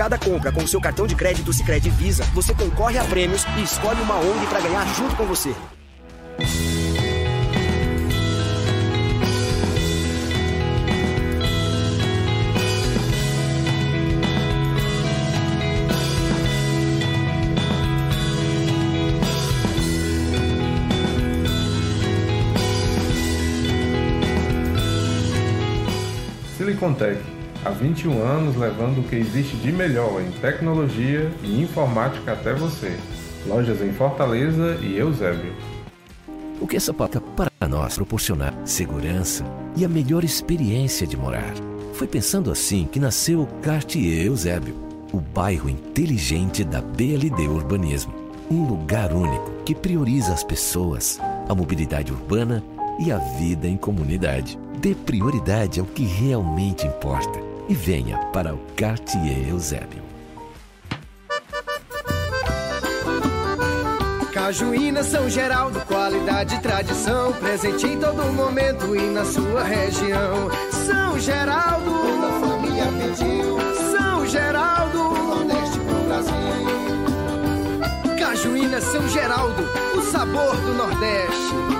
Cada compra com o seu cartão de crédito Sicredi Visa, você concorre a prêmios e escolhe uma ONG para ganhar junto com você. Silicon Tech, há 21 anos levando o que existe de melhor em tecnologia e informática até você. Lojas em Fortaleza e Eusébio. O que essa placa para nós proporcionar segurança e a melhor experiência de morar. Foi pensando assim que nasceu o Cartier Eusébio, o bairro inteligente da BLD Urbanismo. Um lugar único que prioriza as pessoas, a mobilidade urbana e a vida em comunidade. Dê prioridade ao que realmente importa e venha para o Cartier Eusébio. Cajuína São Geraldo, qualidade e tradição, presente em todo momento e na sua região. São Geraldo, toda família pediu. São Geraldo, Nordeste pro Brasil. Cajuína São Geraldo, o sabor do Nordeste.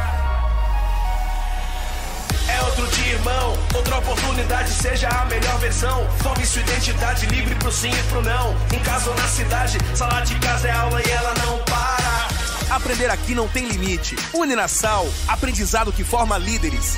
Irmão. Outra oportunidade, seja a melhor versão. Forme sua identidade livre pro sim e pro não. Em casa ou na cidade, sala de casa é aula e ela não para. Aprender aqui não tem limite. Uninasal, aprendizado que forma líderes.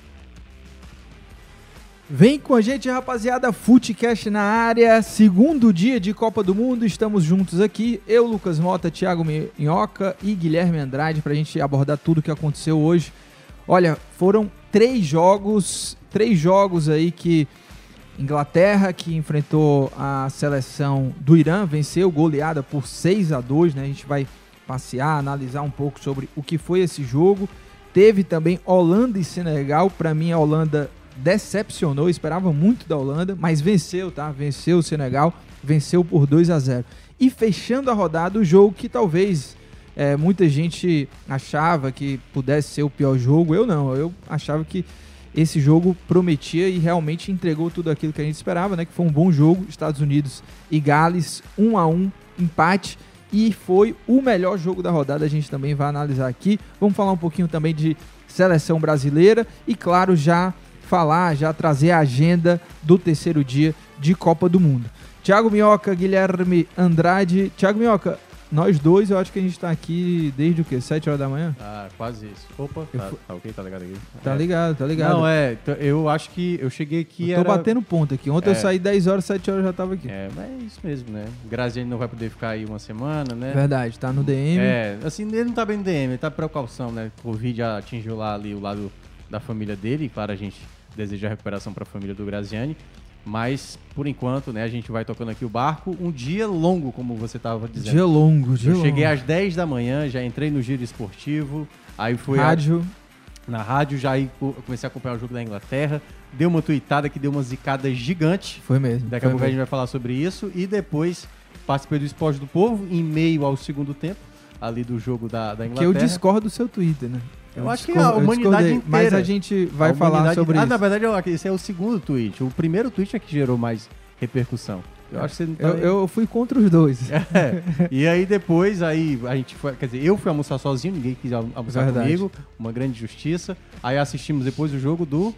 Vem com a gente, rapaziada. Footcast na área, segundo dia de Copa do Mundo. Estamos juntos aqui. Eu, Lucas Mota, Thiago Minhoca e Guilherme Andrade para a gente abordar tudo o que aconteceu hoje. Olha, foram três jogos, três jogos aí que Inglaterra que enfrentou a seleção do Irã, venceu goleada por 6 a 2, né? A gente vai passear, analisar um pouco sobre o que foi esse jogo. Teve também Holanda e Senegal. Para mim, a Holanda decepcionou, esperava muito da Holanda, mas venceu, tá? Venceu o Senegal, venceu por 2 a 0. E fechando a rodada, o jogo que talvez é, muita gente achava que pudesse ser o pior jogo, eu não, eu achava que esse jogo prometia e realmente entregou tudo aquilo que a gente esperava, né? Que foi um bom jogo, Estados Unidos e Gales, 1 a 1 empate e foi o melhor jogo da rodada. A gente também vai analisar aqui. Vamos falar um pouquinho também de seleção brasileira e, claro, já falar, já trazer a agenda do terceiro dia de Copa do Mundo. Thiago Minhoca, Guilherme Andrade. Thiago Minhoca, nós dois, eu acho que a gente tá aqui desde o quê? 7 horas da manhã? Ah, quase isso. Opa, Eu tá, fu- tá ok? Tá ligado aqui? Tá É. ligado, tá ligado. Não, é, eu acho que eu cheguei aqui Eu tô era... batendo ponto aqui. Ontem eu É. saí 10 horas, 7 horas eu já tava aqui. É, mas é isso mesmo, né? Graziani não vai poder ficar aí uma semana, né? Verdade, tá no DM. É, assim, ele não tá bem no DM, ele tá precaução, né? Covid já atingiu lá ali o lado da família dele, claro, a gente deseja recuperação pra família do Graziani. Mas, por enquanto, né, a gente vai tocando aqui o barco. Um dia longo, como você tava dizendo. Dia longo, dia Eu cheguei longo. às 10 da manhã, já entrei no giro esportivo, aí fui a- Rádio. na rádio, já aí co- comecei a acompanhar o jogo da Inglaterra, deu uma tuitada que deu uma zicada gigante. Foi mesmo. Daqui a pouco a gente vai falar sobre isso. E depois participei do Esporte do Povo, em meio ao segundo tempo, ali do jogo da, da Que Inglaterra. eu discordo do seu Twitter, né? Eu acho que a eu humanidade discordei, Mas inteira. a gente vai A falar sobre ah, isso. na verdade, eu- esse é o segundo tweet. O primeiro tweet é que gerou mais repercussão. Eu acho que você não tá Eu, eu fui contra os dois. É. E aí depois, aí a gente foi, quer dizer, eu fui almoçar sozinho, ninguém quis al- almoçar Verdade. comigo, uma grande justiça. Aí assistimos depois o jogo do,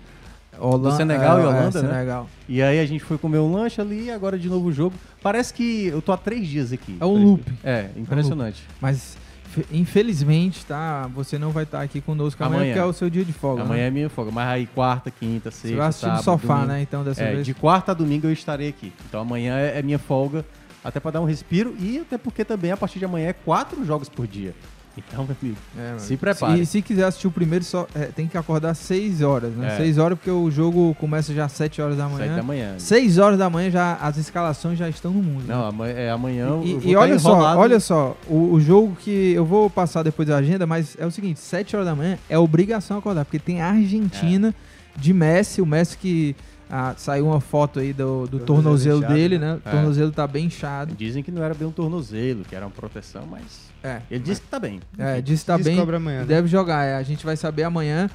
Holanda- do Senegal é, e é, Holanda, né? Senegal. E aí a gente foi comer um lanche ali e agora de novo o jogo. Parece que eu tô há três dias aqui. É um loop. É, impressionante. Mas, fe- infelizmente, tá? Você não vai estar aqui conosco amanhã, Amanhã. porque é o seu dia de folga. Amanhã né? é minha folga, mas aí quarta, quinta, sexta, Você vai assistir sábado, sofá, domingo. né? Então, dessa É, vez. de quarta a domingo eu estarei aqui. Então amanhã é, é minha folga, até pra dar um respiro e até porque também a partir de amanhã é quatro jogos por dia. Então, meu amigo, É, se prepare. E se quiser assistir o primeiro, só é, tem que acordar 6 horas, né? É. 6 horas, porque o jogo começa já às 7 horas da manhã. Sete da manhã. 6 horas da manhã, já, as escalações já estão no mundo. né? Não, amanhã, é, amanhã eu E, e tá olha só, olha só, o, o jogo que eu vou passar depois da agenda, mas é o seguinte, 7 horas da manhã é obrigação acordar, porque tem a Argentina É. de Messi, o Messi que ah, saiu uma foto aí do, do tornozelo inchado, dele, né? né? O É. tornozelo tá bem inchado. Dizem que não era bem um tornozelo, que era uma proteção, mas É. ele disse que tá bem. É, disse que tá bem, Descobre amanhã, né? deve jogar, é, a gente vai saber amanhã.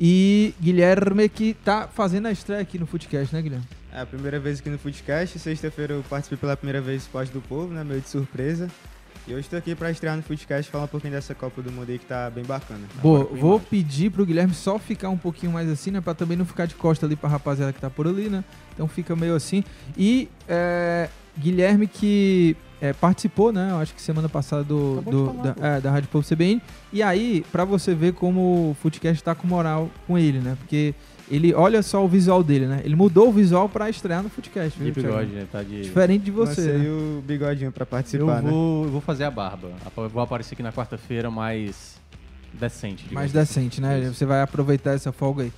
E Guilherme que tá fazendo a estreia aqui no Footcast, né, Guilherme? É a primeira vez aqui no Foodcast. Sexta-feira eu participei pela primeira vez do Esporte do Povo, né? Meio de surpresa. E hoje estou aqui para estrear no Foodcast e falar um pouquinho dessa Copa do Mundo aí que tá bem bacana. Boa, vou pedir pro Guilherme só ficar um pouquinho mais assim, né? Pra também não ficar de costa ali pra rapaziada que tá por ali, né? Então fica meio assim. E é, Guilherme que é, participou, né? Eu acho que semana passada do, do- falar, da, é, da Rádio Povo CBN. E aí, pra você ver como o Footcast tá com moral com ele, né? Porque ele, olha só o visual dele, né? Ele mudou o visual pra estrear no Footcast. De Thiago? bigode, né? Tá de... Diferente de você. Lancei né? o bigodinho para Eu participar, né? vou, eu vou fazer a barba. Eu Vou aparecer aqui na quarta-feira mais decente. digamos Mais assim. decente, né? Isso. Você vai aproveitar essa folga aí.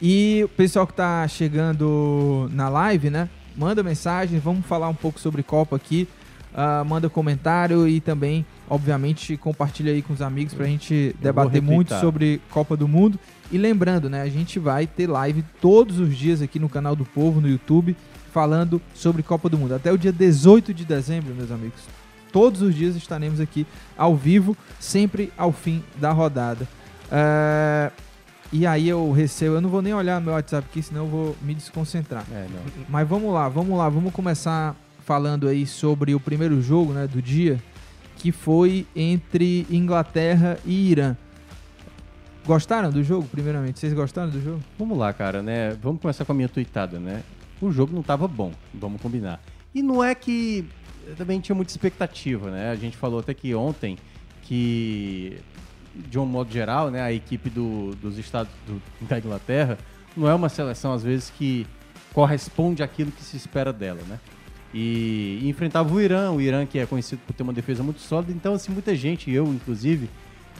E o pessoal que tá chegando na live, né? Manda mensagem, vamos falar um pouco sobre Copa aqui. Ah, manda comentário e também, obviamente, compartilha aí com os amigos pra gente vou debater muito sobre Copa do Mundo. E lembrando, né? A gente vai ter live todos os dias aqui no canal do Povo, no YouTube, falando sobre Copa do Mundo. Até o dia 18 de dezembro, meus amigos. Todos os dias estaremos aqui ao vivo, sempre ao fim da rodada. É, E aí eu recebo, eu não vou nem olhar meu WhatsApp aqui, senão eu vou me desconcentrar. É. Mas vamos lá, vamos lá, vamos começar falando aí sobre o primeiro jogo, né, do dia, que foi entre Inglaterra e Irã. Gostaram do jogo, primeiramente? Vocês gostaram do jogo? Vamos lá, cara, né? Vamos começar com a minha tuitada, né? O jogo não tava bom, vamos combinar. E não é que também tinha muita expectativa, né? A gente falou até que ontem que, de um modo geral, né, a equipe do- dos Estados do- da Inglaterra não é uma seleção, às vezes, que corresponde àquilo que se espera dela, né? E, enfrentava o Irã, o Irã que é conhecido por ter uma defesa muito sólida, então, assim, muita gente, eu inclusive,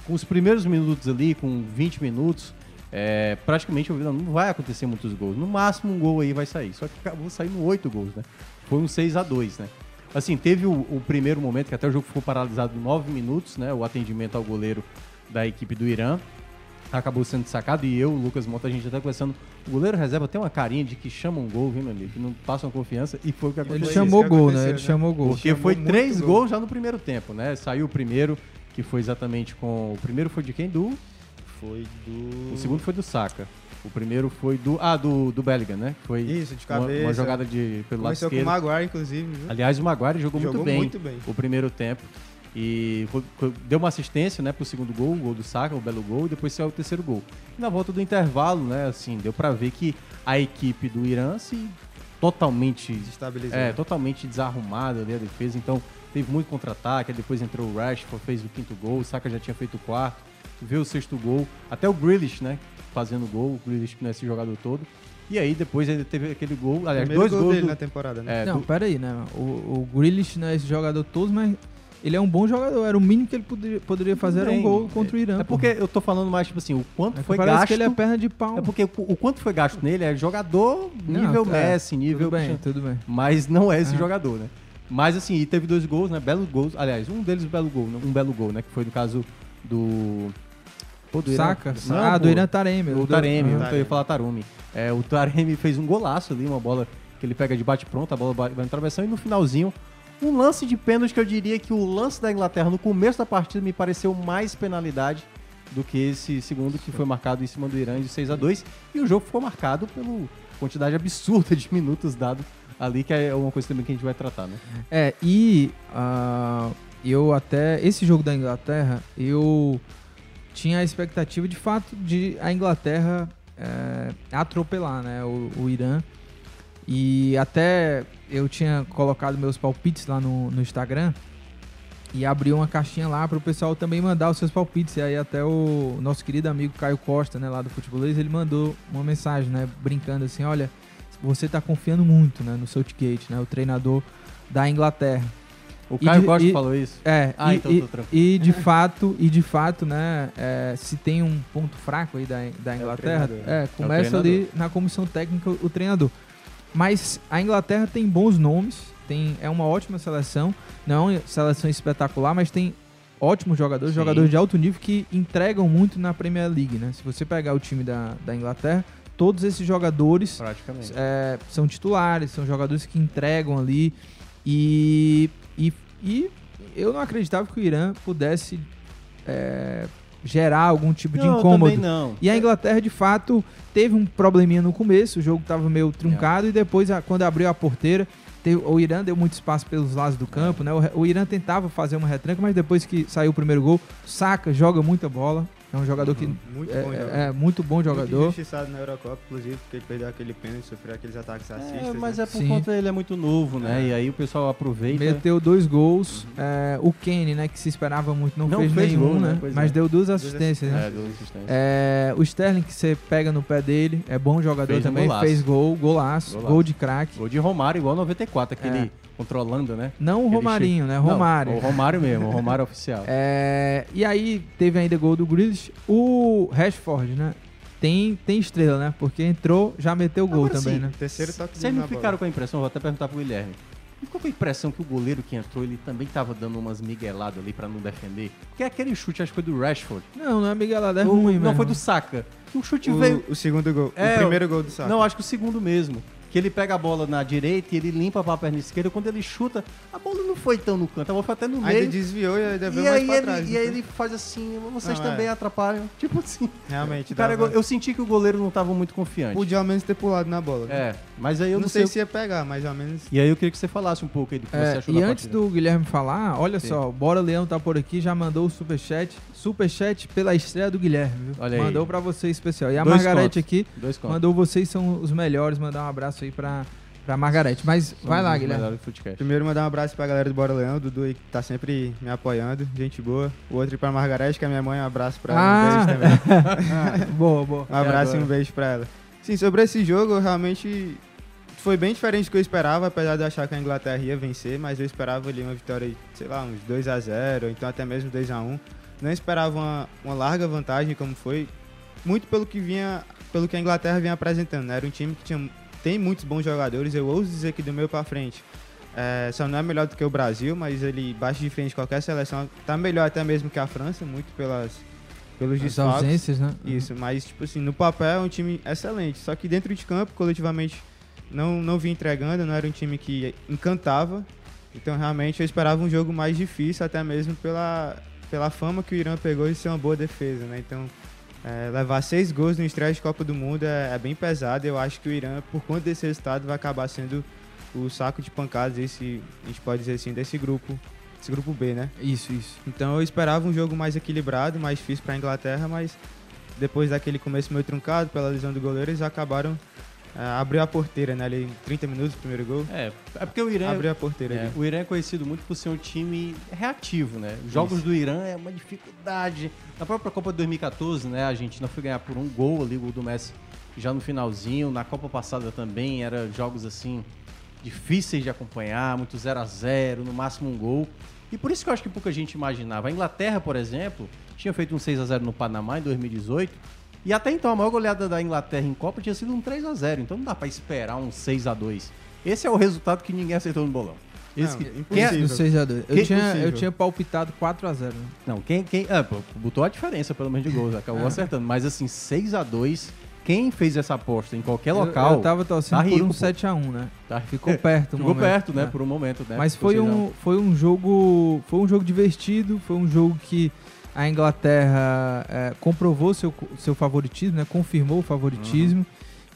com os primeiros minutos ali, com 20 minutos, é, praticamente eu não, vai acontecer muitos gols. No máximo um gol aí vai sair. Só que acabou saindo oito gols, né? Foi um 6 a 2 né? Assim, teve o, o primeiro momento, que até o jogo ficou paralisado em 9 minutos, né? O atendimento ao goleiro da equipe do Irã. Acabou sendo sacado e eu, o Lucas Mota, a gente até conversando. O goleiro reserva tem uma carinha de que chama um gol, viu, meu amigo? Que não passam confiança e foi o que Ele aconteceu. chamou que gol, né? Ele né? chamou gol. Porque Chamou foi três gol. gols já no primeiro tempo, né? Saiu o primeiro, que foi exatamente com. O primeiro foi de quem? Do. Foi do. O segundo foi do Saka. O primeiro foi do. Ah, do, do Bellingham, né? Foi Isso, de uma, cabeça. uma jogada de, pelo lado Começou com o esquerdo. Maguire, inclusive, viu? Aliás, o Maguire jogou, Jogou muito, bem muito bem. o primeiro tempo. E foi- foi- deu uma assistência né, pro segundo gol, o gol do Saka, o belo gol, e depois saiu o terceiro gol. E na volta do intervalo, né, assim, deu pra ver que a equipe do Irã se totalmente Desestabilizado. é, totalmente desarrumada ali a defesa, então teve muito contra-ataque, aí depois entrou o Rashford, fez o quinto gol, o Saka já tinha feito o quarto, veio o sexto gol, até o Grealish, né, fazendo gol, o Grealish que não é esse jogador todo. E aí depois ele teve aquele gol, aliás, Primeiro dois gol gols dele do- na temporada, né? É, não, do- pera aí, né? O, o Grealish não é esse jogador todo, mas ele é um bom jogador. Era o mínimo que ele poderia, poderia fazer era um gol contra o Irã. É pô. porque eu tô falando mais, tipo assim, o quanto É foi parece gasto. que ele é perna de pau. É porque o, o quanto foi gasto nele é jogador Não, nível é, Messi, nível. tudo bem, tudo bem. Mas não é esse Aham. jogador, né? Mas assim, e teve dois gols, né? Belos gols. Aliás, um deles um belo gol, um belo gol, né? Que foi no caso do. Pô, do Irã. Saca? Não, ah, do pô. Irã Taremi. O do- Taremi, Ah. eu ia falar Tarumi. É, o Taremi fez um golaço ali, uma bola que ele pega de bate-pronto, a bola vai na travessão, e no finalzinho, um lance de pênalti que eu diria que o lance da Inglaterra no começo da partida me pareceu mais penalidade do que esse segundo que foi marcado em cima do Irã de 6 a 2 E o jogo ficou marcado pela quantidade absurda de minutos dado ali, que é uma coisa também que a gente vai tratar, né? É, e ah, eu até. Esse jogo da Inglaterra, eu tinha a expectativa de fato de a Inglaterra é, atropelar né, o, o Irã. E até eu tinha colocado meus palpites lá no, no Instagram e abri uma caixinha lá para o pessoal também mandar os seus palpites. E aí até o nosso querido amigo Caio Costa, né, lá do Futebolês, ele mandou uma mensagem, né, brincando assim, olha, você tá confiando muito, né, no Southgate, né, o treinador da Inglaterra. O E Caio de- Costa e- falou isso? É, Ah, e, então e- tô tranquilo. e de fato, e de fato, né, é, se tem um ponto fraco aí da, da Inglaterra, treinador. é, É o começa ali na comissão técnica o treinador. Mas a Inglaterra tem bons nomes, tem, é uma ótima seleção, não é uma seleção espetacular, mas tem ótimos jogadores, Sim. jogadores de alto nível que entregam muito na Premier League, né? Se você pegar o time da, da Inglaterra, todos esses jogadores é, são titulares, são jogadores que entregam ali. E, e, e eu não acreditava que o Irã pudesse é, gerar algum tipo de Não, incômodo. também não. E a Inglaterra, de fato, teve um probleminha no começo, o jogo estava meio truncado, e depois, quando abriu a porteira, teve- o Irã deu muito espaço pelos lados do campo, né? O, o Irã tentava fazer uma retranca, mas depois que saiu o primeiro gol, saca, joga muita bola. É um jogador que Muito é, bom é- jogador. é muito bom Muito jogador. injustiçado na Eurocopa, inclusive, porque ele perdeu aquele pênalti, sofreu aqueles ataques racistas. É, mas né? é por Sim. conta ele é muito novo, né? E aí o pessoal aproveita. Meteu dois gols. É, o Kane, né, que se esperava muito, não, Não fez, fez nenhum, gol, né? né? Mas é. deu duas Duas assistências, né? É, duas assistências. É, o Sterling, que você pega no pé dele, é bom jogador Fez um também, golaço. fez gol, golaço, Golaço. gol de craque. Gol de Romário igual 94, aquele É. controlando, né? Não o Romarinho, né? Não, Romário. o Romário mesmo, o Romário oficial. É, e aí teve ainda gol do Grealish. O Rashford, né? Tem, tem estrela, né? Porque entrou, já meteu gol Agora também, sim, né? Terceiro toque Vocês não na bola. ficaram com a impressão, vou até perguntar pro Guilherme. Não ficou com a impressão que o goleiro que entrou, ele também tava dando umas migueladas ali pra não defender? Porque aquele chute, acho que foi do Rashford. Não, não é Miguelada, é O- ruim não mesmo. foi do Saka. O chute O, veio... o segundo gol. É, o primeiro gol do Saka. Não, acho que o segundo mesmo. Que ele pega a bola na direita e ele limpa pra perna esquerda. Quando ele chuta, a bola não foi tão no canto, a bola foi até no meio. desviou e ainda veio E mais aí, pra ele, trás. e aí foi? ele faz assim, vocês Não, também é. atrapalham. Tipo assim. Realmente, cara, dava- eu senti que o goleiro não tava muito confiante. Podia ao menos ter pulado na bola. né? É, mas aí eu não, não, sei, o- se ia pegar, mas ao menos. E aí eu queria que você falasse um pouco aí do que É, você achou e da antes partida. do Guilherme falar, olha Sim. só, o Bora Leão tá por aqui, já mandou o superchat. Superchat pela estreia do Guilherme, viu? Olha aí. Mandou pra você especial. E a Dois Margarete contos. aqui Dois contos. mandou vocês são os melhores. Mandar um abraço aí pra, pra Margarete. Mas vai lá, Somos Guilherme. Primeiro mandar um abraço pra galera do Bora Leão, Dudu aí que tá sempre me apoiando, gente boa. O outro pra Margarete, que é minha mãe, um abraço pra ela, Ah. um beijo também. boa, boa. Um abraço e um beijo pra ela. Sim, sobre esse jogo, realmente foi bem diferente do que eu esperava, apesar de eu achar que a Inglaterra ia vencer, mas eu esperava ali uma vitória, sei lá, uns 2 a 0 ou então até mesmo 2 a 1 Não esperava uma, uma larga vantagem como foi, muito pelo que vinha, pelo que a Inglaterra vinha apresentando. né? Era um time que tinha, tem muitos bons jogadores, eu ouso dizer que do meio pra frente. É, só não é melhor do que o Brasil, mas ele bate de frente qualquer seleção. Tá melhor até mesmo que a França, muito pelas, pelos desfalques. ausências, né? Isso, mas, tipo assim, no papel é um time excelente. Só que dentro de campo, coletivamente, não, não vinha entregando, não era um time que encantava. Então, realmente, eu esperava um jogo mais difícil, até mesmo pela, pela fama que o Irã pegou de ser uma boa defesa, né? Então, é, levar seis gols no estreia de Copa do Mundo é, é bem pesado. Eu acho que o Irã, por conta desse resultado, vai acabar sendo o saco de pancadas, esse, a gente pode dizer assim, desse grupo, desse grupo B, né? Isso, isso. Então eu esperava um jogo mais equilibrado, mais difícil para a Inglaterra, mas depois daquele começo meio truncado pela lesão do goleiro, eles acabaram abriu a porteira, né? Ali em 30 minutos, o primeiro gol. É, é porque o Irã. Abriu a porteira é, ali. o Irã é conhecido muito por ser um time reativo, né? Os jogos Isso. do Irã é uma dificuldade. Na própria Copa de 2014, né? A Argentina foi ganhar por um gol ali, o gol do Messi já no finalzinho. Na Copa passada também era jogos assim difíceis de acompanhar, muito 0 a 0 no máximo um gol. E por isso que eu acho que pouca gente imaginava. A Inglaterra, por exemplo, tinha feito um 6 a 0 no Panamá em 2018. E até então a maior goleada da Inglaterra em Copa tinha sido um 3 a 0 Então não dá pra esperar um 6 a 2 Esse é o resultado que ninguém aceitou no bolão. Esse Não, que, impossível. quem é- Do 6x2. Eu Quem- tinha, eu possível. tinha palpitado 4x0. Né? Não, quem. quem ah, botou a diferença, pelo menos, de gols, acabou É. acertando. Mas assim, 6 a 2 quem fez essa aposta em qualquer Eu- local. Eu, tava torcendo tá por rico, um pô. 7x1, né? Tá- Ficou perto. um Ficou momento, perto, né? né? Por um momento, né? Mas foi a um, foi um jogo. Foi um jogo divertido, foi um jogo que a Inglaterra é, comprovou seu, seu favoritismo, né? Confirmou o favoritismo.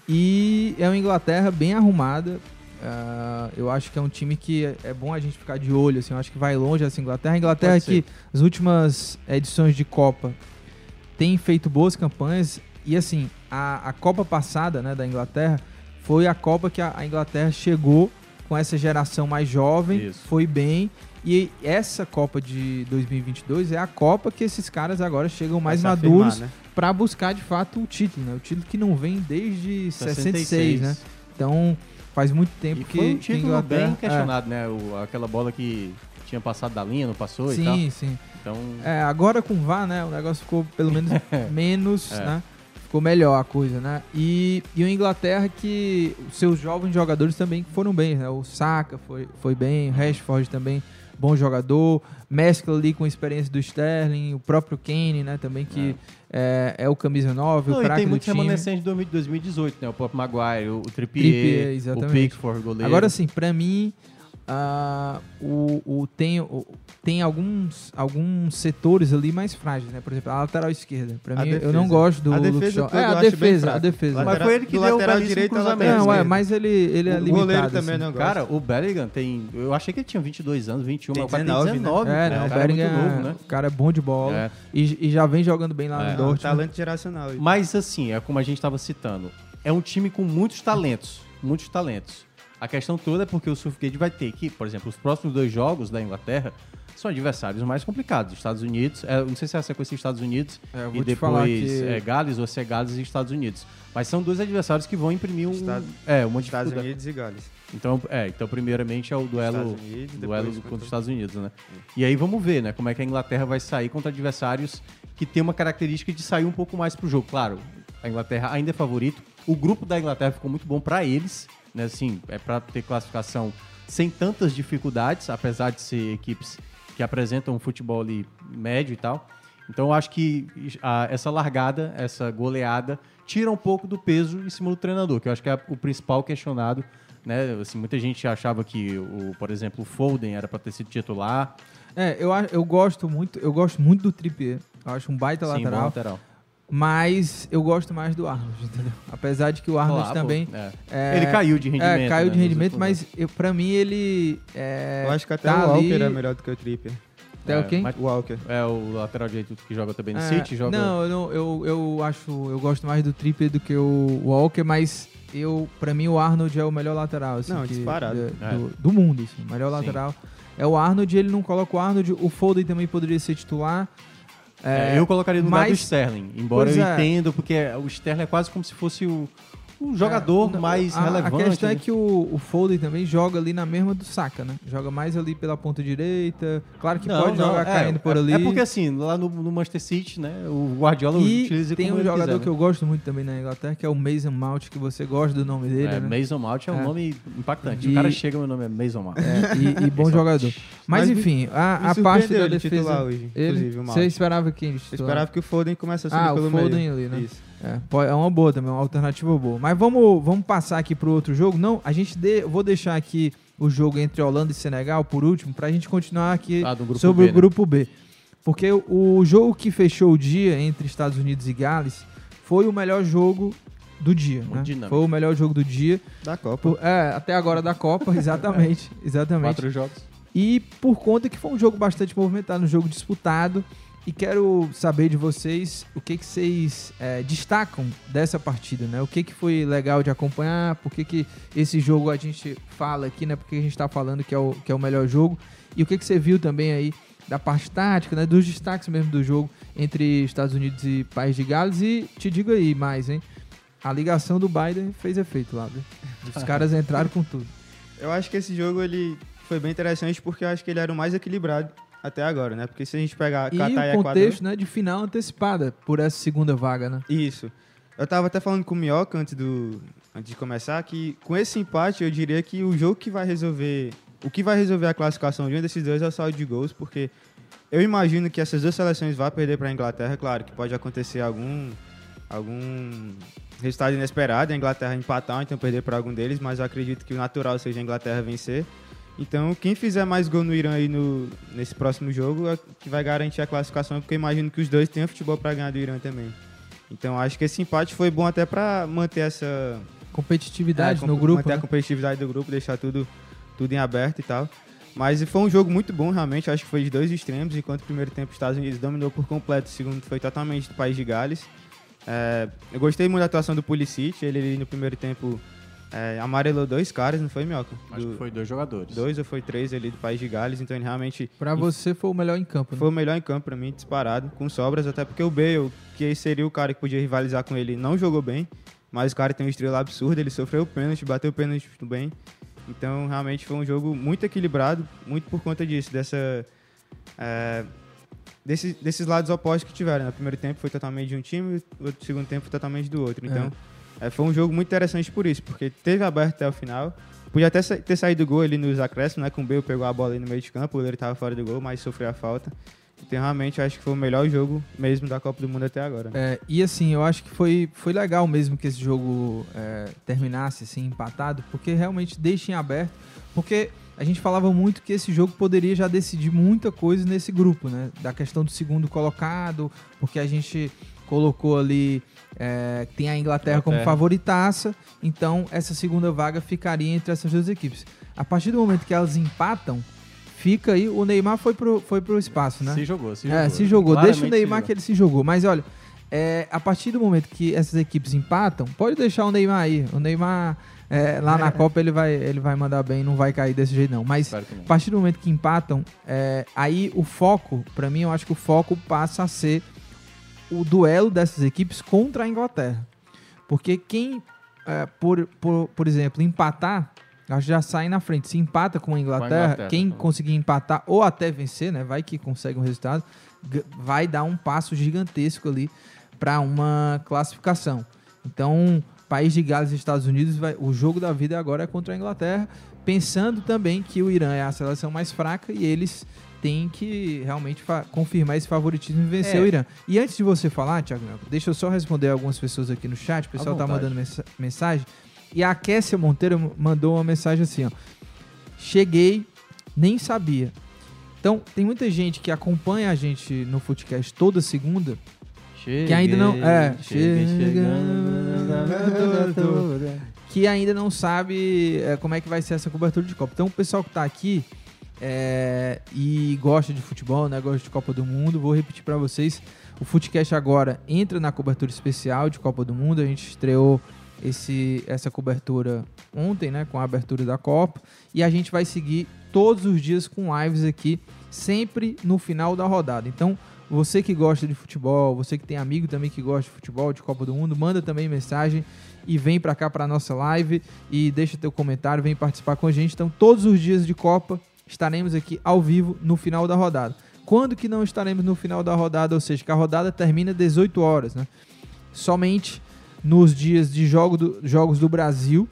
E é uma Inglaterra bem arrumada. Ah, eu acho que é um time que é, é bom a gente ficar de olho, assim. Eu acho que vai longe essa Inglaterra. A Inglaterra Pode ser. que nas últimas edições de Copa tem feito boas campanhas. E assim, a, a Copa passada né, da Inglaterra foi a Copa que a, a Inglaterra chegou com essa geração mais jovem, Isso. foi bem. E essa Copa de 2022 é a Copa que esses caras agora chegam mais maduros né? para buscar de fato o título, né? O título que não vem desde 66, 66, né? Então faz muito tempo E que, foi um título bem questionado, né? O, aquela bola que tinha passado da linha, não passou é, e tal. sim, sim. Então, É, agora com o VAR, né? O negócio ficou pelo menos menos, É. né? Ficou melhor a coisa, né? E, e o Inglaterra que seus jovens jogadores também foram bem, né? O Saka foi, foi bem, o Rashford também, bom jogador. Mescla ali com a experiência do Sterling, o próprio Kane, né? Também que é, é o camisa 9, Não, o craque tem do time. remanescentes de 2000 2018, né? O próprio Maguire, o Trippier, Trippier, o. Pickford, goleiro. Agora sim, pra mim, ah, o, o- tem, o- tem alguns, alguns setores ali mais frágeis, né? Por exemplo, a lateral esquerda. Pra A mim, eu não gosto do A defesa É, a defesa, a defesa. Lateral- Mas foi ele que do deu o belíssimo direito cruzamento. Não, é, mas ele, ele é O limitado. goleiro assim. também não gosta. Cara, o Bellingham tem. Eu achei que ele tinha 22 anos, 21, Tem mas o cara 19, tem né? 19. É, cara. não, o o cara é muito Bellingham, novo, né? o cara é bom de bola É. e, e já vem jogando bem lá É. no É um Dortmund. talento geracional. Mas assim, é como a gente estava citando. É um time com muitos talentos. Muitos talentos. A questão toda é porque o Southgate vai ter que, por exemplo, os próximos dois jogos da Inglaterra são adversários mais complicados. Estados Unidos, é, não sei se é a sequência Estados Unidos É, e depois que- é, Gales ou se é Gales e Estados Unidos. Mas são dois adversários que vão imprimir um, Estado- é, uma Estados dificuldade. Unidos e Gales. Então, é, então primeiramente é o duelo, Estados Unidos, duelo contra contra- os Estados Unidos, né? E aí vamos ver, né, como é que a Inglaterra vai sair contra adversários que tem uma característica de sair um pouco mais pro jogo. Claro, a Inglaterra ainda é favorito. O grupo da Inglaterra ficou muito bom para eles, né? Assim, é para ter classificação sem tantas dificuldades, apesar de ser equipes que apresentam um futebol ali médio e tal. Então eu acho que a- essa largada, essa goleada, tira um pouco do peso em cima do treinador, que eu acho que é o principal questionado. Né? Assim, muita gente achava que, o, por exemplo, o Foden era para ter sido titular. É, eu, eu gosto muito, eu gosto muito do Trippier. Eu acho um baita Sim, lateral. lateral. Mas eu gosto mais do Arnold, entendeu? Apesar de que o Arnold Claro, também. é. é, Ele caiu de rendimento, É, caiu né, de rendimento, mas eu, pra mim ele. É, Eu acho que até tá o Walker ali- é melhor do que o Trippier. Até o quem? O Walker. É o lateral direito que joga também no É, City, joga. Não, eu, não- eu, eu acho. Eu gosto mais do Trippier do que o Walker, mas eu, pra mim o Arnold é o melhor lateral. Assim, Não, que- disparado. Do, É. do- do mundo, assim, o melhor Sim. lateral. É o Arnold, ele não coloca o Arnold. O Foden também poderia ser titular. É, eu colocaria no lugar do mas- Sterling, embora eu é. entenda, porque o Sterling é quase como se fosse o, o jogador É, mais a, relevante. A questão né? é que o, o Foden também joga ali na mesma do Saka, né? Joga mais ali pela ponta direita. Claro que Não, pode não, jogar é, caindo por é- ali. É porque assim, lá no, no Manchester City, né, o Guardiola e utiliza tem como um ele jogador quiser, que né? eu gosto muito também na Inglaterra, que é o Mason Mount, que você gosta do nome dele, É, né? Mason Mount é um É. nome impactante. E- O cara chega, meu nome é Mason Mount. É, e, e bom jogador. Mas, Mas enfim, a, a parte da ele defesa. hoje, inclusive, o ele, Mount. você esperava quem Eu esperava que o Foden começasse a subir Ah, pelo o Foden meio. ali, né? Isso. É, é uma boa também, uma alternativa boa. Mas vamos, vamos passar aqui pro outro jogo. Não, a gente de, eu vou deixar aqui o jogo entre Holanda e Senegal por último, pra gente continuar aqui Ah, sobre B, o né? grupo B. Porque o, o jogo que fechou o dia entre Estados Unidos e Gales foi o melhor jogo do dia. Né? Foi o melhor jogo do dia. Da Copa. Por- é, até agora da Copa, exatamente. exatamente. Quatro jogos. E por conta que foi um jogo bastante movimentado, um jogo disputado. E quero saber de vocês o que, que vocês é, destacam dessa partida, né? O que, que foi legal de acompanhar, por que, que esse jogo a gente fala aqui, né? Porque a gente está falando que é, o, que é o melhor jogo. E o que, que você viu também aí da parte tática, né? Dos destaques mesmo do jogo entre Estados Unidos e País de Gales. E te digo aí mais, hein? A ligação do Biden fez efeito lá, viu? Os caras entraram com tudo. Eu acho que esse jogo ele foi bem interessante porque eu acho que ele era o mais equilibrado até agora, né? Porque se a gente pegar E Catar e o Equador... contexto né, de final antecipada por essa segunda vaga, né? Isso. Eu tava até falando com o Minhoca antes, do, antes de começar que com esse empate eu diria que o jogo que vai resolver. O que vai resolver a classificação de um desses dois é o saldo de gols, porque eu imagino que essas duas seleções vão perder para a Inglaterra, claro, que pode acontecer algum algum resultado inesperado, a Inglaterra empatar então perder para algum deles, mas eu acredito que o natural seja a Inglaterra vencer. Então, quem fizer mais gol no Irã aí no, nesse próximo jogo é que vai garantir a classificação, porque eu imagino que os dois tenham futebol para ganhar do Irã também. Então, acho que esse empate foi bom até para manter essa Competitividade é, no grupo. manter né? a competitividade do grupo, deixar tudo, tudo em aberto e tal. Mas foi um jogo muito bom, realmente. Acho que foi de dois extremos. Enquanto o primeiro tempo os Estados Unidos dominou por completo, o segundo foi totalmente do país de Gales. É, eu gostei muito da atuação do Pulisic. Ele, no primeiro tempo é, amarelou dois caras, não foi, Mioca? Acho Do- que foi dois jogadores. Dois ou foi três ali do país de Gales. Então ele realmente Pra você foi o melhor em campo, né? foi o melhor em campo pra mim, disparado, com sobras, até porque o Bale, que seria o cara que podia rivalizar com ele, não jogou bem, mas o cara tem uma estrela absurda, ele sofreu o pênalti, bateu o pênalti muito bem. Então, realmente foi um jogo muito equilibrado, muito por conta disso, dessa é, desse- desses lados opostos que tiveram. No primeiro tempo foi totalmente de um time, no segundo tempo foi totalmente do outro. Então, é, foi um jogo muito interessante por isso, porque teve aberto até o final. Podia até ter saído gol ali nos acréscimos, né? Com o Bale pegou a bola ali no meio de campo, ele estava fora do gol, mas sofreu a falta. Então, realmente, acho que foi o melhor jogo mesmo da Copa do Mundo até agora. né? É, e assim, eu acho que foi, foi legal mesmo que esse jogo é, terminasse assim, empatado, porque realmente deixa em aberto. Porque a gente falava muito que esse jogo poderia já decidir muita coisa nesse grupo, né? Da questão do segundo colocado, porque a gente colocou ali. É, tem a Inglaterra, como favoritaça, então essa segunda vaga ficaria entre essas duas equipes. A partir do momento que elas empatam, fica aí. O Neymar foi pro, foi pro espaço, né? Se jogou, se É, jogou. se jogou. Claramente Deixa o Neymar que ele se jogou. Mas olha, é, a partir do momento que essas equipes empatam, pode deixar o Neymar aí. O Neymar é, lá na Copa ele vai, ele vai mandar bem, não vai cair desse jeito não. Mas Claro que não. a partir do momento que empatam, é, aí o foco, pra mim, eu acho que o foco passa a ser o duelo dessas equipes contra a Inglaterra. Porque quem, é, por, por, por exemplo, empatar, acho que já sai na frente. Se empata com a Inglaterra, Inglaterra, quem tá. conseguir empatar ou até vencer, né? Vai que consegue um resultado, vai dar um passo gigantesco ali para uma classificação. Então, país de Gales e Estados Unidos, vai, o jogo da vida agora é contra a Inglaterra, pensando também que o Irã é a seleção mais fraca e eles têm que realmente confirmar esse favoritismo e vencer É. o Irã. E antes de você falar, Thiago, Melo, deixa eu só responder algumas pessoas aqui no chat. O pessoal tá mandando mensa- mensagem. E a Kessia Monteiro mandou uma mensagem assim, ó. Cheguei, nem sabia. Então, tem muita gente que acompanha a gente no Footcast toda segunda que ainda não. É, cheguei chegando, que ainda não sabe é, como é que vai ser essa cobertura de Copa. Então, o pessoal que tá aqui é, e gosta de futebol, né, gosta de Copa do Mundo, vou repetir para vocês. O Footcast agora entra na cobertura especial de Copa do Mundo. A gente estreou esse, essa cobertura ontem, né, com a abertura da Copa. E a gente vai seguir todos os dias com lives aqui, sempre no final da rodada. Então, você que gosta de futebol, você que tem amigo também que gosta de futebol, de Copa do Mundo, manda também mensagem e vem pra cá pra nossa live e deixa teu comentário, vem participar com a gente. Então, todos os dias de Copa estaremos aqui ao vivo no final da rodada. Quando que não estaremos no final da rodada? Ou seja, que a rodada termina 18 horas, né? Somente nos dias de jogo do- jogos do Brasil,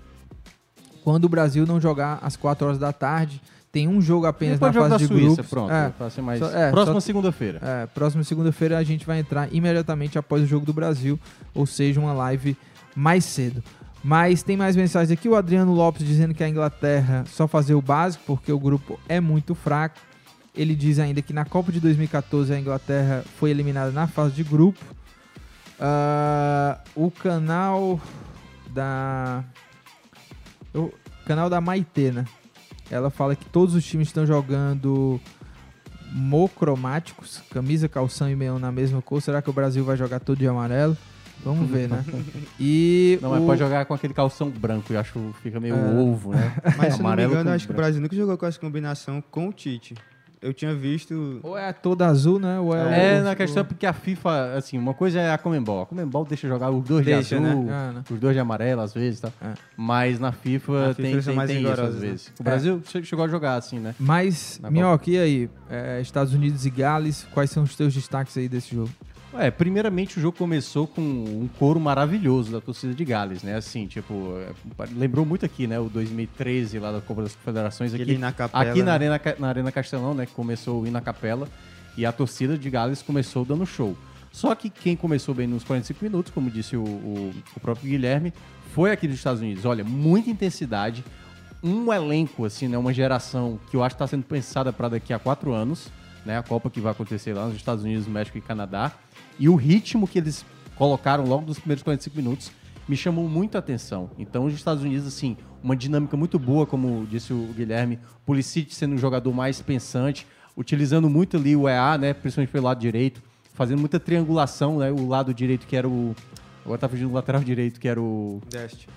quando o Brasil não jogar às 4 horas da tarde. Tem um jogo apenas Depois na fase de Suíça, grupos. pronto, É, mais- só- é, Próxima segunda-feira. É, próxima segunda-feira a gente vai entrar imediatamente após o jogo do Brasil, ou seja, uma live mais cedo. Mas tem mais mensagens aqui. O Adriano Lopes dizendo que a Inglaterra só fazer o básico porque o grupo é muito fraco. Ele diz ainda que na Copa de 2014 a Inglaterra foi eliminada na fase de grupo. Ah, o canal da. O canal da Maitê, né? Ela fala que todos os times estão jogando monocromáticos, camisa, calção e meião na mesma cor. Será que o Brasil vai jogar todo de amarelo? Vamos ver, né? E Não, mas o- pode jogar com aquele calção branco, eu acho que fica meio É. ovo, né? Mas se não me engano, com acho que o branco. Brasil nunca jogou com essa combinação com o Tite. Eu tinha visto. Ou é toda azul, né? Ou é, É, o- na questão é porque a FIFA, assim, uma coisa é a Comembol. A Comembol deixa jogar os dois Deixa, de azul, né? Ah, né? os dois de amarelo às vezes, tá? É. Mas na FIFA, Na FIFA tem, são tem, mais tem isso às né? vezes. O É. Brasil che- chegou a jogar assim, né? Mas, Minhoca, e aí? É, Estados Unidos e Gales, quais são os teus destaques aí desse jogo? É, primeiramente o jogo começou com um coro maravilhoso da torcida de Gales, né? Assim, tipo, é, lembrou muito aqui, né? O 2013 lá da Copa das Confederações aqui, na capela, aqui na né? Arena, na Arena Castelão, né? Que começou o ir na capela e a torcida de Gales começou dando show. Só que quem começou bem nos 45 minutos, como disse o, o- o próprio Guilherme, foi aqui dos Estados Unidos. Olha, muita intensidade, um elenco, assim, né? Uma geração que eu acho que está sendo pensada para daqui a quatro anos, né? A Copa que vai acontecer lá nos Estados Unidos, México e Canadá. E o ritmo que eles colocaram logo nos primeiros 45 minutos me chamou muito a atenção. Então, os Estados Unidos, assim, uma dinâmica muito boa, como disse o Guilherme, Pulisic sendo um jogador mais pensante, utilizando muito ali o EA, né? Principalmente pelo lado direito, fazendo muita triangulação, né? O lado direito que era o... Agora tá fugindo do lateral direito, que era o...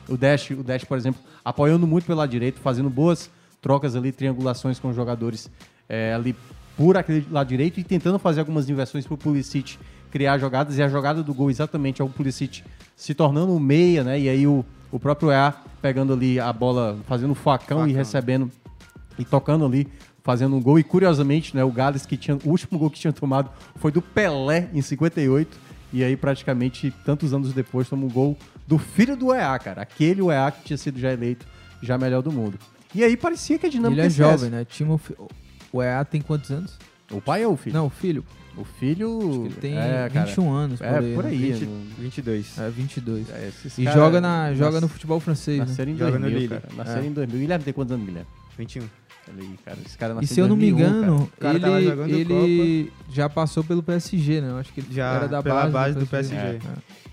O Dash, o Dash, por exemplo, apoiando muito pelo lado direito, fazendo boas trocas ali, triangulações com os jogadores é, ali por aquele lado direito e tentando fazer algumas inversões pro Pulisic criar jogadas. E a jogada do gol exatamente é o Pulisic se tornando um meia, né? E aí o, o próprio EA pegando ali a bola, fazendo o facão, e recebendo e tocando ali, fazendo um gol. E curiosamente, né, o Gales que tinha o último gol que tinha tomado foi do Pelé em 58. E aí praticamente tantos anos depois toma um gol do filho do EA, cara. Aquele EA que tinha sido já eleito já melhor do mundo. E aí parecia que a dinâmica Ele é essa. jovem, né? Timofe... O EA tem quantos anos? O pai ou o filho? Não, o filho. O filho Ele tem é, cara, 21 anos, É, por aí, por né? aí. 20, no- 22. É, 22. É, esses e cara- joga, na, joga nas- no futebol francês, né? Nasceram em Joga no 2000, Lille. cara. Nasceram É. em 2000. Guilherme tem quantos anos, Guilherme? 21. Aí, cara. Esse cara E nasceu se eu não me 2001, engano, cara. O cara tava ele, jogando ele já passou pelo PSG, né? Eu acho que ele Já, era da pela base, base do PSG. É.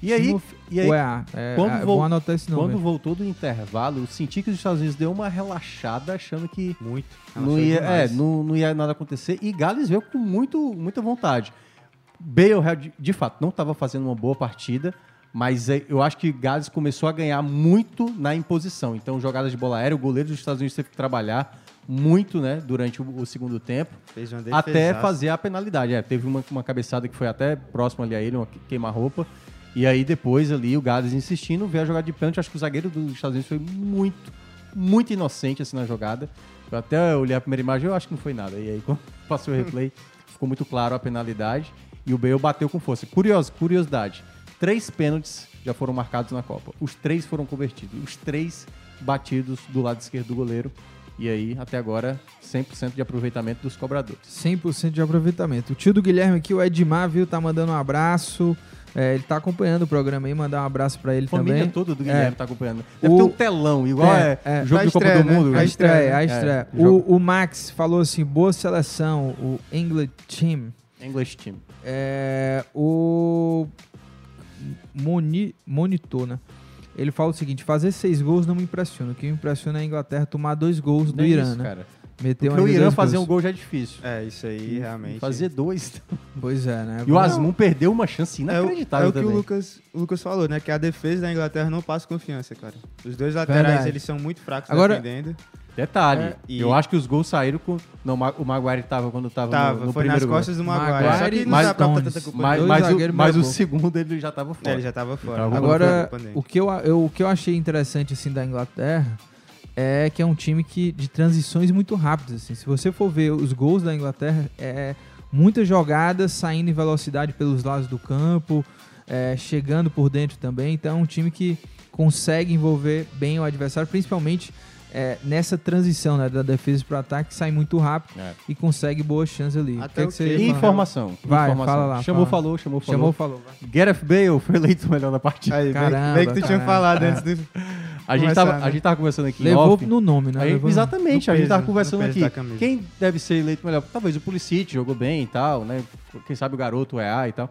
E aí, e aí EA. É, quando, é bom anotar esse nome. quando voltou do intervalo, eu senti que os Estados Unidos deu uma relaxada, achando que Muito. não ia, é, não, não ia nada acontecer. E Gales veio com muito, muita vontade. Bale, de, de fato, não estava fazendo uma boa partida, mas é, eu acho que Gales começou a ganhar muito na imposição. Então, jogadas de bola aérea, o goleiro dos Estados Unidos teve que trabalhar muito né, durante o, o segundo tempo, Fez uma até fazer a penalidade. É, teve uma, uma cabeçada que foi até próxima ali a ele, uma queima-roupa. E aí depois ali o Gales insistindo, veio a jogada de pênalti. Acho que o zagueiro dos Estados Unidos foi muito, muito inocente assim na jogada. Eu até olhei a primeira imagem, eu acho que não foi nada. E aí quando passou o replay, ficou muito claro a penalidade. E o Bale bateu com força. Curioso, curiosidade. Três pênaltis já foram marcados na Copa. Os três foram convertidos. Os três batidos do lado esquerdo do goleiro. E aí, até agora, 100% de aproveitamento dos cobradores. 100% de aproveitamento. O tio do Guilherme aqui, o Edmar, viu? Tá mandando um abraço. É, ele tá acompanhando o programa aí, mandar um abraço pra ele A família também. toda do É. Guilherme tá acompanhando. Deve O- ter um telão, igual é, É, é. jogo Pra de Copa do né? Mundo. A estreia, a É, estreia. jogo- o, o Max falou assim, boa seleção, o English Team. English Team. É, o Moni, Monitor, né? Ele fala o seguinte, fazer seis gols não me impressiona. O que me impressiona é a Inglaterra tomar dois gols do é Irã, isso, né? cara. Meteu Porque o Irã fazer um gols. gol já é difícil. É, isso aí realmente. Fazer dois. Pois é, né? E o Não, Asmun perdeu uma chance É o, inacreditável é o que o. Lucas, o Lucas falou, né? Que a defesa da Inglaterra não passa confiança, cara. Os dois laterais, Verdade. eles são muito fracos Agora- defendendo. Detalhe, É, e- eu acho que os gols saíram com... Não, Ma- o Maguire tava quando tava, Tava, no, no foi nas primeiro gol. costas do Maguire. Maguire Só que não mas dá pra tanta culpa Mas, mas, o, mas o segundo ele já tava É, fora. ele já tava fora. Tava Agora, o que, eu, eu- o que eu achei interessante assim da Inglaterra é que é um time que de transições muito rápidas. Assim. Se você for ver os gols da Inglaterra, é muitas jogadas saindo em velocidade pelos lados do campo, é, chegando por dentro também. Então é um time que consegue envolver bem o adversário, principalmente é, nessa transição né, da defesa para o ataque, sai muito rápido É. e consegue boas chances ali. Até que é que? Informação. Vai, informação. fala lá, Chamou, fala. falou, chamou, falou. Chamou, falou. vai. Gareth Bale foi eleito o melhor da partida. Aí, bem- Caramba, bem, que tu tinha caramba. falado É. antes do. A gente, Começar, tava, né? a gente tava conversando aqui Levou off. no nome, né? Aí, exatamente, no a gente peso, tava conversando aqui. Quem deve ser eleito melhor? Talvez o Pulisic, jogou bem e tal, né? Quem sabe o garoto, o EA e tal.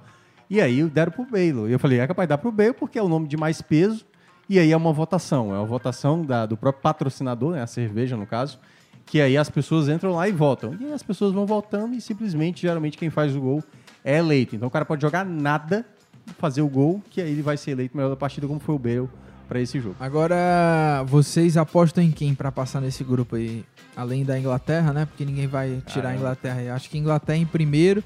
E aí deram pro Bale. E eu falei, é capaz de dar pro Bale porque é o nome de mais peso. E aí é uma votação. É uma votação da- do próprio patrocinador, né? A cerveja, no caso. que aí as pessoas entram lá e votam. E aí as pessoas vão votando e simplesmente, geralmente, quem faz o gol é eleito. Então o cara pode jogar nada, fazer o gol, que aí ele vai ser eleito melhor da partida, como foi o Bale para esse jogo. Agora, vocês apostam em quem pra passar nesse grupo aí? Além da Inglaterra, né? Porque ninguém vai tirar a. Inglaterra. aí. Acho que Inglaterra em primeiro.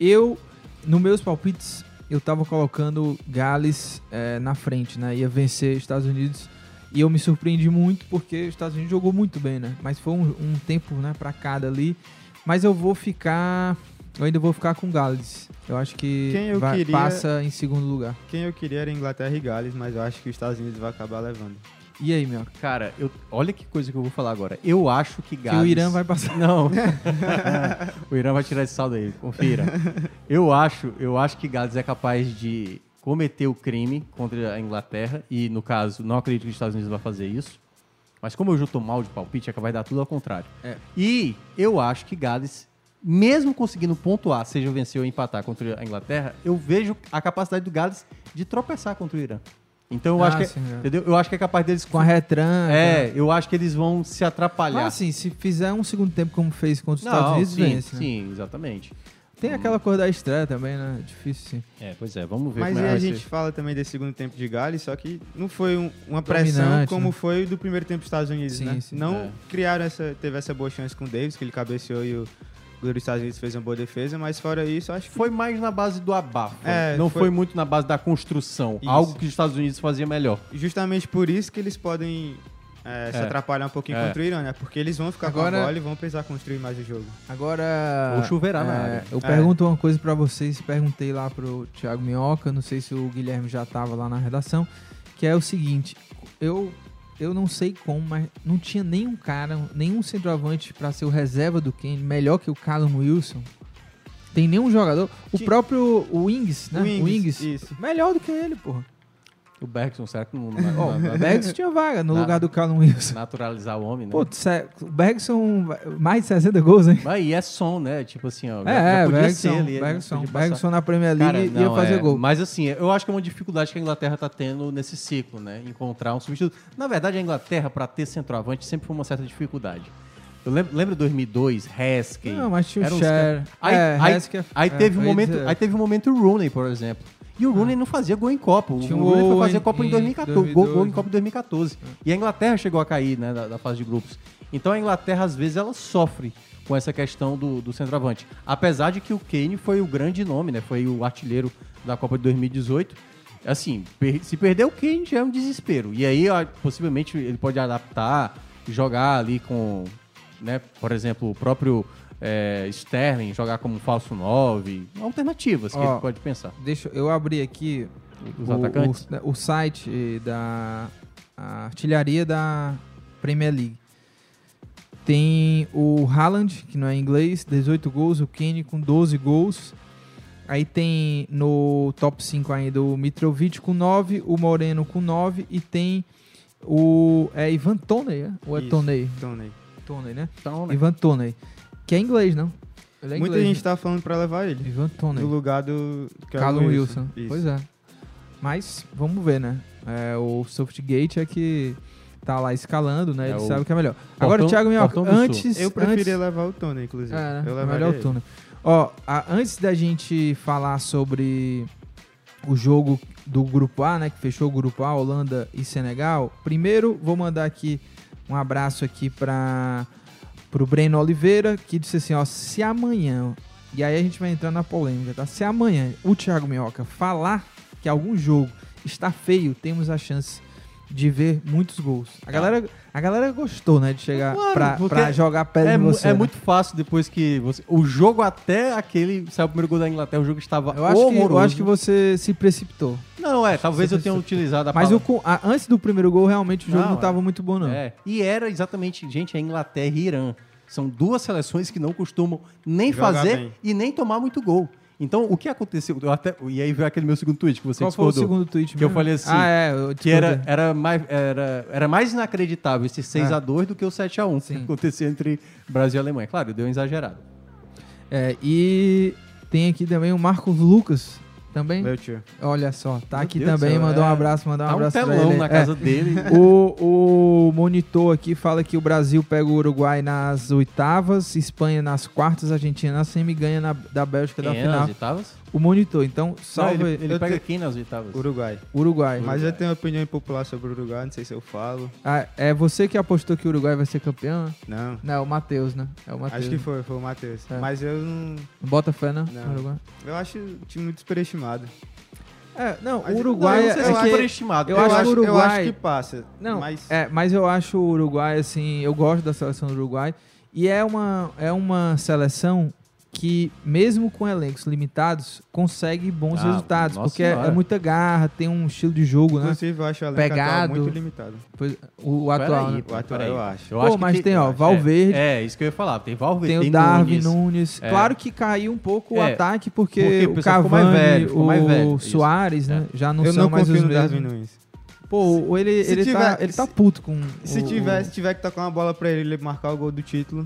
Eu, nos meus palpites, eu tava colocando Gales eh, na frente, né? Ia vencer Estados Unidos. E eu me surpreendi muito porque os Estados Unidos jogou muito bem, né? Mas foi um, um tempo, né, pra cada ali. Mas eu vou ficar. Eu ainda vou ficar com Gales. Eu acho que eu vai- queria- passa em segundo lugar. Quem eu queria era Inglaterra e Gales, mas eu acho que os Estados Unidos vai acabar levando. E aí, meu? Cara, eu, olha que coisa que eu vou falar agora. Eu acho que Gales... o Irã vai passar. Não. o Irã vai tirar esse saldo aí, confira. Eu acho, eu acho que Gales é capaz de cometer o crime contra a Inglaterra e, no caso, não acredito que os Estados Unidos vai fazer isso. Mas como eu já tô mal de palpite, é que vai dar tudo ao contrário. É. E eu acho que Gales, mesmo conseguindo pontuar, seja vencer ou empatar contra a Inglaterra, eu vejo a capacidade do Gales de tropeçar contra o Irã. Então eu Ah, acho que, é- sim, é. entendeu? Eu acho que é capaz deles Com a retranca. É, eu acho que eles vão se atrapalhar. Mas assim, se fizer um segundo tempo como fez contra os Estados Não, Unidos, sim, vence, né? sim, exatamente. Tem aquela coisa da estreia também, né? Difícil sim. É, pois é, vamos ver Mas como aí é a que vai gente ser. fala também desse segundo tempo de Gales, só que não foi um- uma pressão Dominante, como né? foi do primeiro tempo dos Estados Unidos, Sim, né? sim. não É. criaram essa, teve essa boa chance com o Davis, que ele cabeceou e o dos Estados Unidos fez uma boa defesa, mas fora isso, acho que Foi mais na base do abafo. É, não foi- foi... muito na base da construção. Isso. Algo que os Estados Unidos fazia melhor. justamente por isso que eles podem é, se É. atrapalhar um pouquinho É. contra o Irã, né? Porque eles vão ficar com Agora- a bola e vão precisar construir mais o jogo. Agora. Ou choverá na é, área. Eu É. pergunto uma coisa pra vocês, perguntei lá pro Thiago Minhoca, não sei se o Guilherme já tava lá na redação, que é o seguinte, eu eu não sei como, mas não tinha nenhum cara, nenhum centroavante pra ser o reserva do Kane, melhor que o Callum Wilson. Tem nenhum jogador, o próprio o Ings, né? O O Ings, Ings, isso. melhor do que ele, porra. O Bergson, será que não... Ó, o Bergson tinha vaga no Na- lugar do Callum Wilson. Naturalizar o homem, né? Pô, o Bergson, mais de 60 gols, hein? Mas e é som, né? Tipo assim, ó. É, já podia Bergson, ser ali, Bergson, podia passar. Bergson na Premier League Cara, ia não, fazer é, gol. Mas assim, eu acho que é uma dificuldade que a Inglaterra tá tendo nesse ciclo, né? Encontrar um substituto. Na verdade, a Inglaterra, para ter centroavante, sempre foi uma certa dificuldade. Eu lembro, lembro 2002, Heskey. Não, mas tinha o Cher. Aí, É, aí, Heskey é- aí é, teve um ia momento, dizer. aí teve um momento Rooney, por exemplo. E o Rooney não fazia gol em Copa. O Tinha Rooney foi fazer Copa em em 2014. Gol, 2012, gol em Copa em 2014. E a Inglaterra chegou a cair né, da, da fase de grupos. Então a Inglaterra, às vezes, ela sofre com essa questão do, do centroavante. Apesar de que o Kane foi o grande nome, né? Foi o artilheiro da Copa de 2018. Assim, per- se perder o Kane já é um desespero. E aí, ó, possivelmente, ele pode adaptar, jogar ali com, né, por exemplo, o próprio é, Sterling, jogar como falso 9. Alternativas que Ó, ele pode pensar. Deixa eu abrir aqui Os o, atacantes? o, o site da a artilharia da Premier League. Tem o Haaland, que não é inglês, 18 gols, o Kane com 12 gols. Aí tem no top 5 ainda o Mitrovic com 9, o Moreno com 9 e tem o é Ivan Toney, é? ou é Isso, Toney? Toney. Toney, né? Né? Ivan Toney, que é inglês, não? Ele é Muita inglês, gente né? tá falando pra levar ele. Ivan Toney. No lugar do Callum Wilson. Isso. Pois é. Mas vamos ver, né? É, o Softgate é que tá lá escalando, né? É Ele o sabe o que é melhor. Portão- Agora, Thiago Minhoca, antes... Eu preferia antes, levar o Tony, inclusive. é, né? Eu É levaria melhor o ele. Tony. Ó, a- antes da gente falar sobre o jogo do Grupo A, né? Que fechou o Grupo A, Holanda e Senegal. Primeiro, vou mandar aqui um abraço aqui para pro Breno Oliveira, que disse assim, ó, se amanhã, e aí a gente vai entrar na polêmica, tá? Se amanhã o Thiago Minhoca falar que algum jogo está feio, temos a chance de ver muitos gols. A galera, a galera gostou, né, de chegar Claro, pra, pra jogar pedra É, em você. é né? muito fácil depois que você. O jogo até aquele. Saiu o primeiro gol da Inglaterra, o jogo estava Eu acho, que, horroroso. eu acho que você se precipitou. Não, é, talvez eu tenha utilizado a Mas co- a- antes do primeiro gol, realmente o jogo Não, não, é. tava muito bom, não. É. E era exatamente, gente, a Inglaterra e Irã. São duas seleções que não costumam nem Jogar fazer bem. e nem tomar muito gol. Então, o que aconteceu? Eu até, e aí veio aquele meu segundo tweet que você Qual foi o discordou. segundo tweet Que eu mesmo? falei assim, Ah, é, eu que era, era, mais, era, era mais inacreditável esse 6x2 do que o 7x1 que Sim. aconteceu entre Brasil e Alemanha. Claro, deu um exagerado. É, e tem aqui também o Marcos Lucas Também? Meu tio. Olha só, tá Meu aqui Deus também, céu, mandou um é. abraço, mandou um Tá um abraço pra telão ele. na É. casa dele. O, o monitor aqui fala que o Brasil pega o Uruguai nas oitavas, Espanha nas quartas, Argentina na semi ganha na, da Bélgica da é final. nas oitavas? O monitor, então Não, salve ele, ele Eu pega te- quem nas oitavas? Uruguai. Uruguai. Mas eu tenho uma opinião impopular sobre o Uruguai, não sei se eu falo. Ah, é você que apostou que o Uruguai vai ser campeão? Não. Não, é o Matheus, né? É o Matheus. Acho que foi, foi o Matheus. É. Mas eu não. Não bota fé, não? Não. Uruguai? Eu acho o time muito superestimado. É, não, Mas o Uruguai não, eu não sei se é é que- superestimado. Eu, Eu acho, acho- que o eu Uruguai... acho que passa, Não, mas- é, mas eu acho o Uruguai, assim, eu gosto da seleção do Uruguai. E é uma, é uma seleção que, mesmo com elencos limitados, consegue bons Ah, resultados. porque é, é muita garra, tem um estilo de jogo, né? Inclusive, eu acho o elenco atual Pegado. muito limitado. Pois- o, o atual, Peraí, né? O atual, eu acho. Eu Pô, acho que mas tem, ó, é, Valverde. É, isso que eu ia falar. Tem Valverde, Tem o Darwin Nunes. Nunes. É. Claro que caiu um pouco o É, ataque, porque, porque o Cavani, mais velho, o mais velho, isso. Soares, né? Já não eu são não mais os mesmos. Nunes. Pô, o- ele, Se ele, tá, tiver- ele tá puto com Se o- tiver, se tiver que tocar uma bola pra ele ele marcar o gol do título,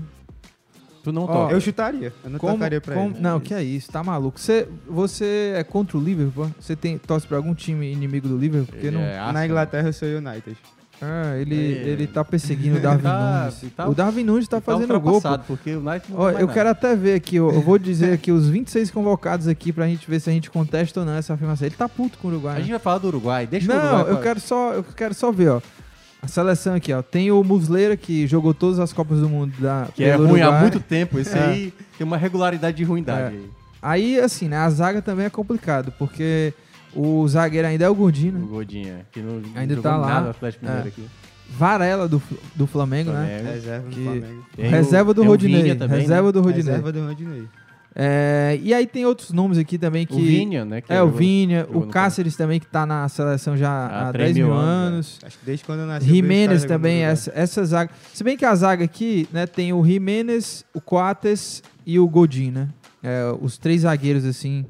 Tu não toca. eu chutaria. Eu não Como- tocaria pra como- ele. Não, que é isso, tá maluco. Você, você é contra o Liverpool? Você tem, torce pra algum time inimigo do Liverpool? Porque Ele não... é. Na Inglaterra eu sou United. Ah, ele, É. ele tá perseguindo o Darwin Tá- Nunes. tá- o Darwin Nunes tá tá fazendo gol. porque o United não eu nada. quero até ver aqui, ó, eu vou dizer aqui os 26 convocados aqui pra gente ver se a gente contesta ou não essa afirmação. Ele tá puto com o Uruguai. A né? gente vai falar do Uruguai. Deixa o Não, Uruguai. eu pra- quero só, eu quero só ver, ó. A seleção aqui, ó. Tem o Musleira que jogou todas as Copas do Mundo da Que é ruim há Uruguai. muito tempo. Esse É. aí tem uma regularidade de ruindade. É. aí. Aí, assim, né, a zaga também é complicado, porque o zagueiro ainda é o Godinho, O né? Godinha, que não Ainda jogou tá lá. Atlético Mineiro É. aqui. Varela do, do Flamengo, né? Flamengo. Reserva do Flamengo. Tem Reserva o- do Rodinei. Também, Reserva né? do Rodinei. Reserva do Rodinei. É, e aí tem outros nomes aqui também que... O Vinha, né? É, o Vinha, o Cáceres também, que tá na seleção já Há há 3 10 mil anos. anos, Acho que desde quando eu nasci. Jimenez também, essa, essa zaga. Se bem que a zaga aqui, né, tem o Jimenez, o Coates e o Godin, né? É, os três zagueiros, assim,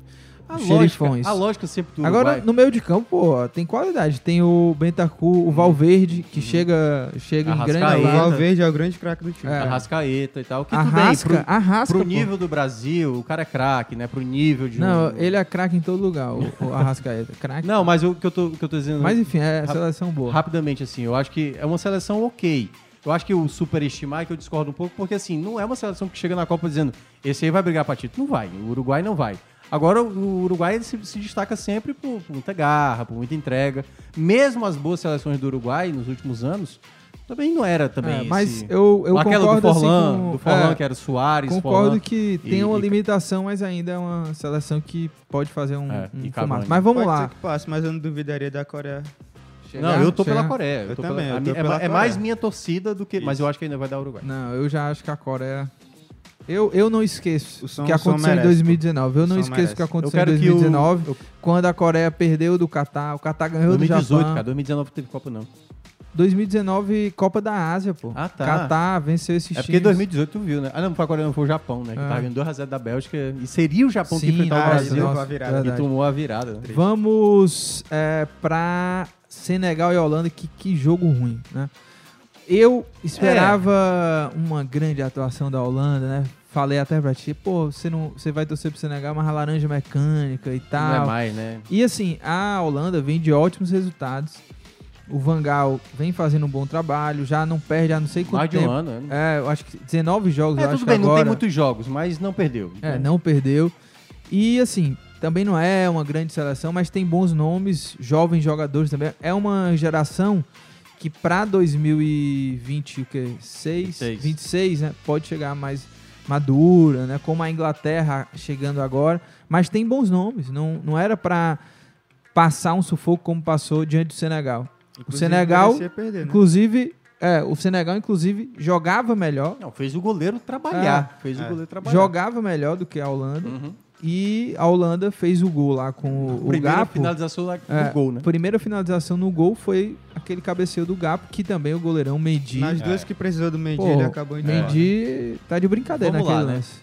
A lógica, a lógica sempre do Agora, Uruguai. no meio de campo, pô, tem qualidade. Tem o Bentancur, o Valverde, que chega, chega em grande. O. Valverde é o grande craque do time. É. Arrascaeta e tal. Que Arrasca, tudo bem, pro, arrasca, pro pô. nível do Brasil, o cara é craque, né? Pro nível de Não, um... ele é craque em todo lugar, o, o Arrascaeta. Craque. Não, mas o que eu tô, o que eu tô dizendo... Mas enfim, é Rap- seleção boa. Rapidamente, assim, eu acho que é uma seleção ok. Eu acho que o superestimar é que eu discordo um pouco, porque assim, não é uma seleção que chega na Copa dizendo esse aí vai brigar pra título. Não vai. O Uruguai não vai. Agora, o Uruguai se, se destaca sempre por, por muita garra, por muita entrega. Mesmo as boas seleções do Uruguai nos últimos anos, também não era também É, esse... mas eu, eu Aquela concordo do Forlan, assim, com, do Forlan, é, que era Soares, Concordo Forlan que e- tem uma e- limitação, mas ainda é uma seleção que pode fazer um, É, um. Mas vamos Pode lá. ser que passe, mas eu não duvidaria da Coreia. Não, eu tô chegar. pela Coreia. Eu tô também, pela- eu é, pela é mais Coreia. minha torcida do que... Mas Isso. eu acho que ainda vai dar o Uruguai. Não, eu já acho que a Coreia. Eu, eu não esqueço O som- o que o aconteceu em merece, 2019. Eu O não esqueço o que aconteceu Eu em quero que o- 2019, eu- quando a Coreia perdeu do Catar. O Catar ganhou do 2018, Japão. cara. 2019 não teve Copa, não. 2019, Copa da Ásia, pô. Ah, tá. Catar venceu esses É porque times. 2018 tu viu, né? Ah, não, foi a Coreia, não, foi o Japão, né? Que É. tava ganhando 2x0 da Bélgica. E seria o Japão que Sim, enfrentar o nossa, Brasil. nossa, virada. E tomou a virada. né? Vamos é, pra Senegal e Holanda, que, que jogo ruim, né? Eu esperava uma grande atuação da Holanda, né? Falei até pra ti, pô, você, não, você vai torcer pro Senegal, mas a laranja mecânica e tal. Não é mais, né? E assim, a Holanda vem de ótimos resultados. O Van Gaal vem fazendo um bom trabalho, já não perde há não sei quanto Mais de um tempo. ano, né? É, eu acho que 19 jogos, É, eu acho tudo bem, não agora... tem muitos jogos, mas não perdeu. É, Então, não perdeu. E assim, também não é uma grande seleção, mas tem bons nomes, jovens jogadores também. É uma geração que para 2020, o que? 6, 26. 26, né? Pode chegar mais madura, né? Como a Inglaterra chegando agora, mas tem bons nomes, não, não era para passar um sufoco como passou diante do Senegal. o Inclusive, Senegal, merecia perder, né? inclusive, é, o Senegal inclusive jogava melhor, Não, fez o goleiro trabalhar. fez o É. goleiro trabalhar. jogava melhor do que a Holanda. Uhum. E a Holanda fez o gol lá com o, o Primeira Gapo. finalização lá É, no gol, né? Primeira finalização no gol foi aquele cabeceio do Gapo, que também o goleirão Mendy. Nas duas que precisou do Mendy, Pô, ele acabou indo. Mendy tá de brincadeira Vamos naquele lá, né? lance.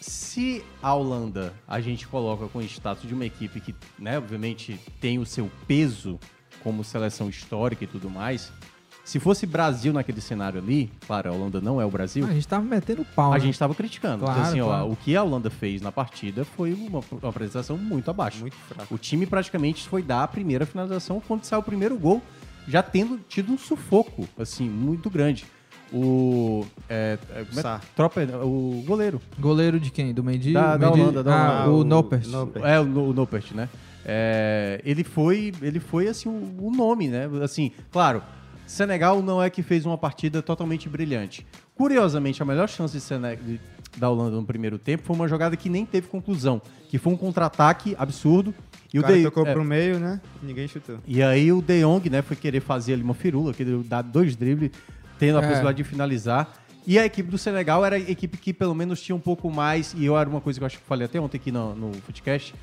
Se a Holanda a gente coloca com o status de uma equipe que, né, obviamente tem o seu peso como seleção histórica e tudo mais, Se fosse Brasil naquele cenário ali, claro, a Holanda não é o Brasil. Ah, a gente tava metendo pau. A né? gente estava criticando. Claro, Então, assim, ó, claro. o que a Holanda fez na partida foi uma, uma apresentação muito abaixo. Muito fraco. O time praticamente foi dar a primeira finalização quando saiu o primeiro gol, já tendo tido um sufoco, assim, muito grande. O. É, é, é? Tropa, o goleiro. Goleiro de quem? Do Mendy? Da, O da Mendy- Holanda, da ah, Holanda. o o Noppert. Noppert. É, o, o Noppert, né? É, ele foi, ele foi assim, o, o nome, né? Assim, claro, Senegal não é que fez uma partida totalmente brilhante. Curiosamente, a melhor chance de Sene- de- da Holanda no primeiro tempo foi uma jogada que nem teve conclusão, que foi um contra-ataque absurdo. E O cara De- tocou é, pro meio, né? Ninguém chutou. e aí o De Jong, né, foi querer fazer ali uma firula, querer dar dois dribles, tendo a É. possibilidade de finalizar. E a equipe do Senegal era a equipe que pelo menos tinha um pouco mais, e eu era uma coisa que eu acho que falei até ontem aqui no, no Footcast,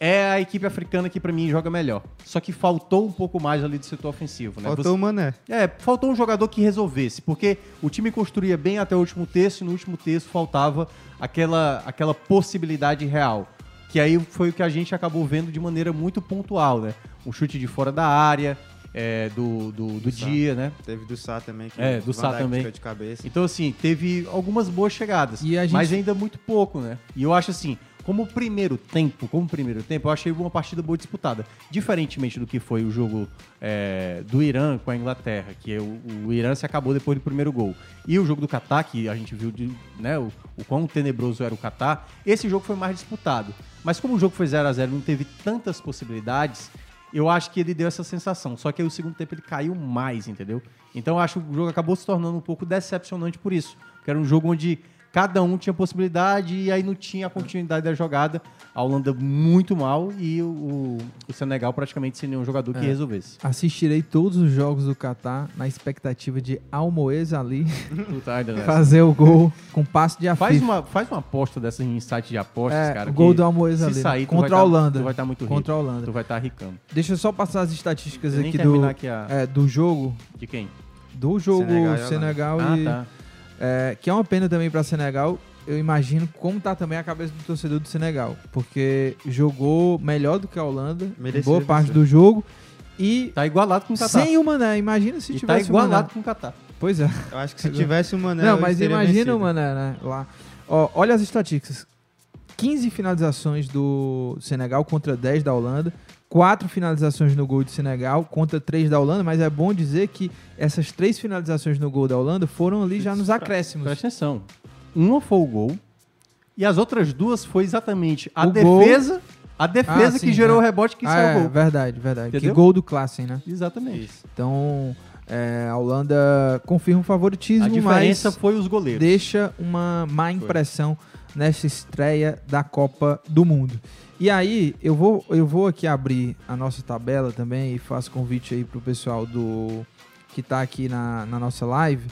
é a equipe africana que pra mim joga melhor. Só que faltou um pouco mais ali do setor ofensivo, né? Faltou Você- o Mané. é, faltou um jogador que resolvesse, porque o time construía bem até o último terço e no último terço faltava aquela, aquela possibilidade real. Que aí foi o que a gente acabou vendo de maneira muito pontual, né? Um chute de fora da área, é, do, do, do Sá. dia, né? Teve do Sá também. Que É, do Sá também. tirou de cabeça. Então, assim, teve algumas boas chegadas, E a gente- mas ainda muito pouco, né? E eu acho assim, como primeiro tempo, como primeiro tempo, eu achei uma partida boa disputada. Diferentemente do que foi o jogo é, do Irã com a Inglaterra, que o, o Irã se acabou depois do primeiro gol. E o jogo do Catar, que a gente viu de, né, o, o quão tenebroso era o Catar, esse jogo foi mais disputado. Mas como o jogo foi 0 a 0 não teve tantas possibilidades, eu acho que ele deu essa sensação. Só que aí o segundo tempo ele caiu mais, entendeu? Então eu acho que o jogo acabou se tornando um pouco decepcionante por isso. Porque era um jogo onde cada um tinha possibilidade e aí não tinha a continuidade da jogada. A Holanda muito mal e o, o- Senegal praticamente sem nenhum jogador que É. resolvesse. Assistirei todos os jogos do Catar na expectativa de Almoez ali fazer o gol com passe de Faz afif. uma, faz uma aposta dessa em site de apostas, É, cara. o gol que do Almoez ali, né? sair, Contra vai tá- a Holanda. Tu vai estar muito rico. Contra a Holanda. Tu vai estar ricando. Deixa eu só passar as estatísticas aqui terminar do, aqui a- é, do jogo. De quem? Do jogo Senegal Senegal, e Holanda. e. Ah, tá. É, que é uma pena também para Senegal. Eu imagino como tá também a cabeça do torcedor do Senegal. Porque jogou melhor do que a Holanda, Mereceu boa parte do jogo. E Tá igualado com o Catar. sem o Mané. Imagina se e tá tivesse o Mané. igualado com o Catar. Pois é. Eu acho que se tivesse o Mané. Não, mas imagina vencido. o Mané, né? Lá. Ó, olha as estatísticas. 15 finalizações do Senegal contra 10 da Holanda. 4 finalizações no gol de Senegal contra 3 da Holanda, mas é bom dizer que essas três finalizações no gol da Holanda foram ali já nos acréscimos. Presta atenção. Uma foi o gol e as outras duas foi exatamente a O gol- defesa, a defesa Ah, que sim, gerou é. o rebote que Ah, saiu é, o gol. verdade, verdade. Que Entendeu? gol do Klassen, né? Exatamente. Então, é, a Holanda confirma o favoritismo, A diferença mas foi os goleiros. deixa uma má impressão nessa estreia da Copa do Mundo. E aí, eu vou, eu vou aqui abrir a nossa tabela também e faço convite aí pro pessoal do que tá aqui na, na nossa live,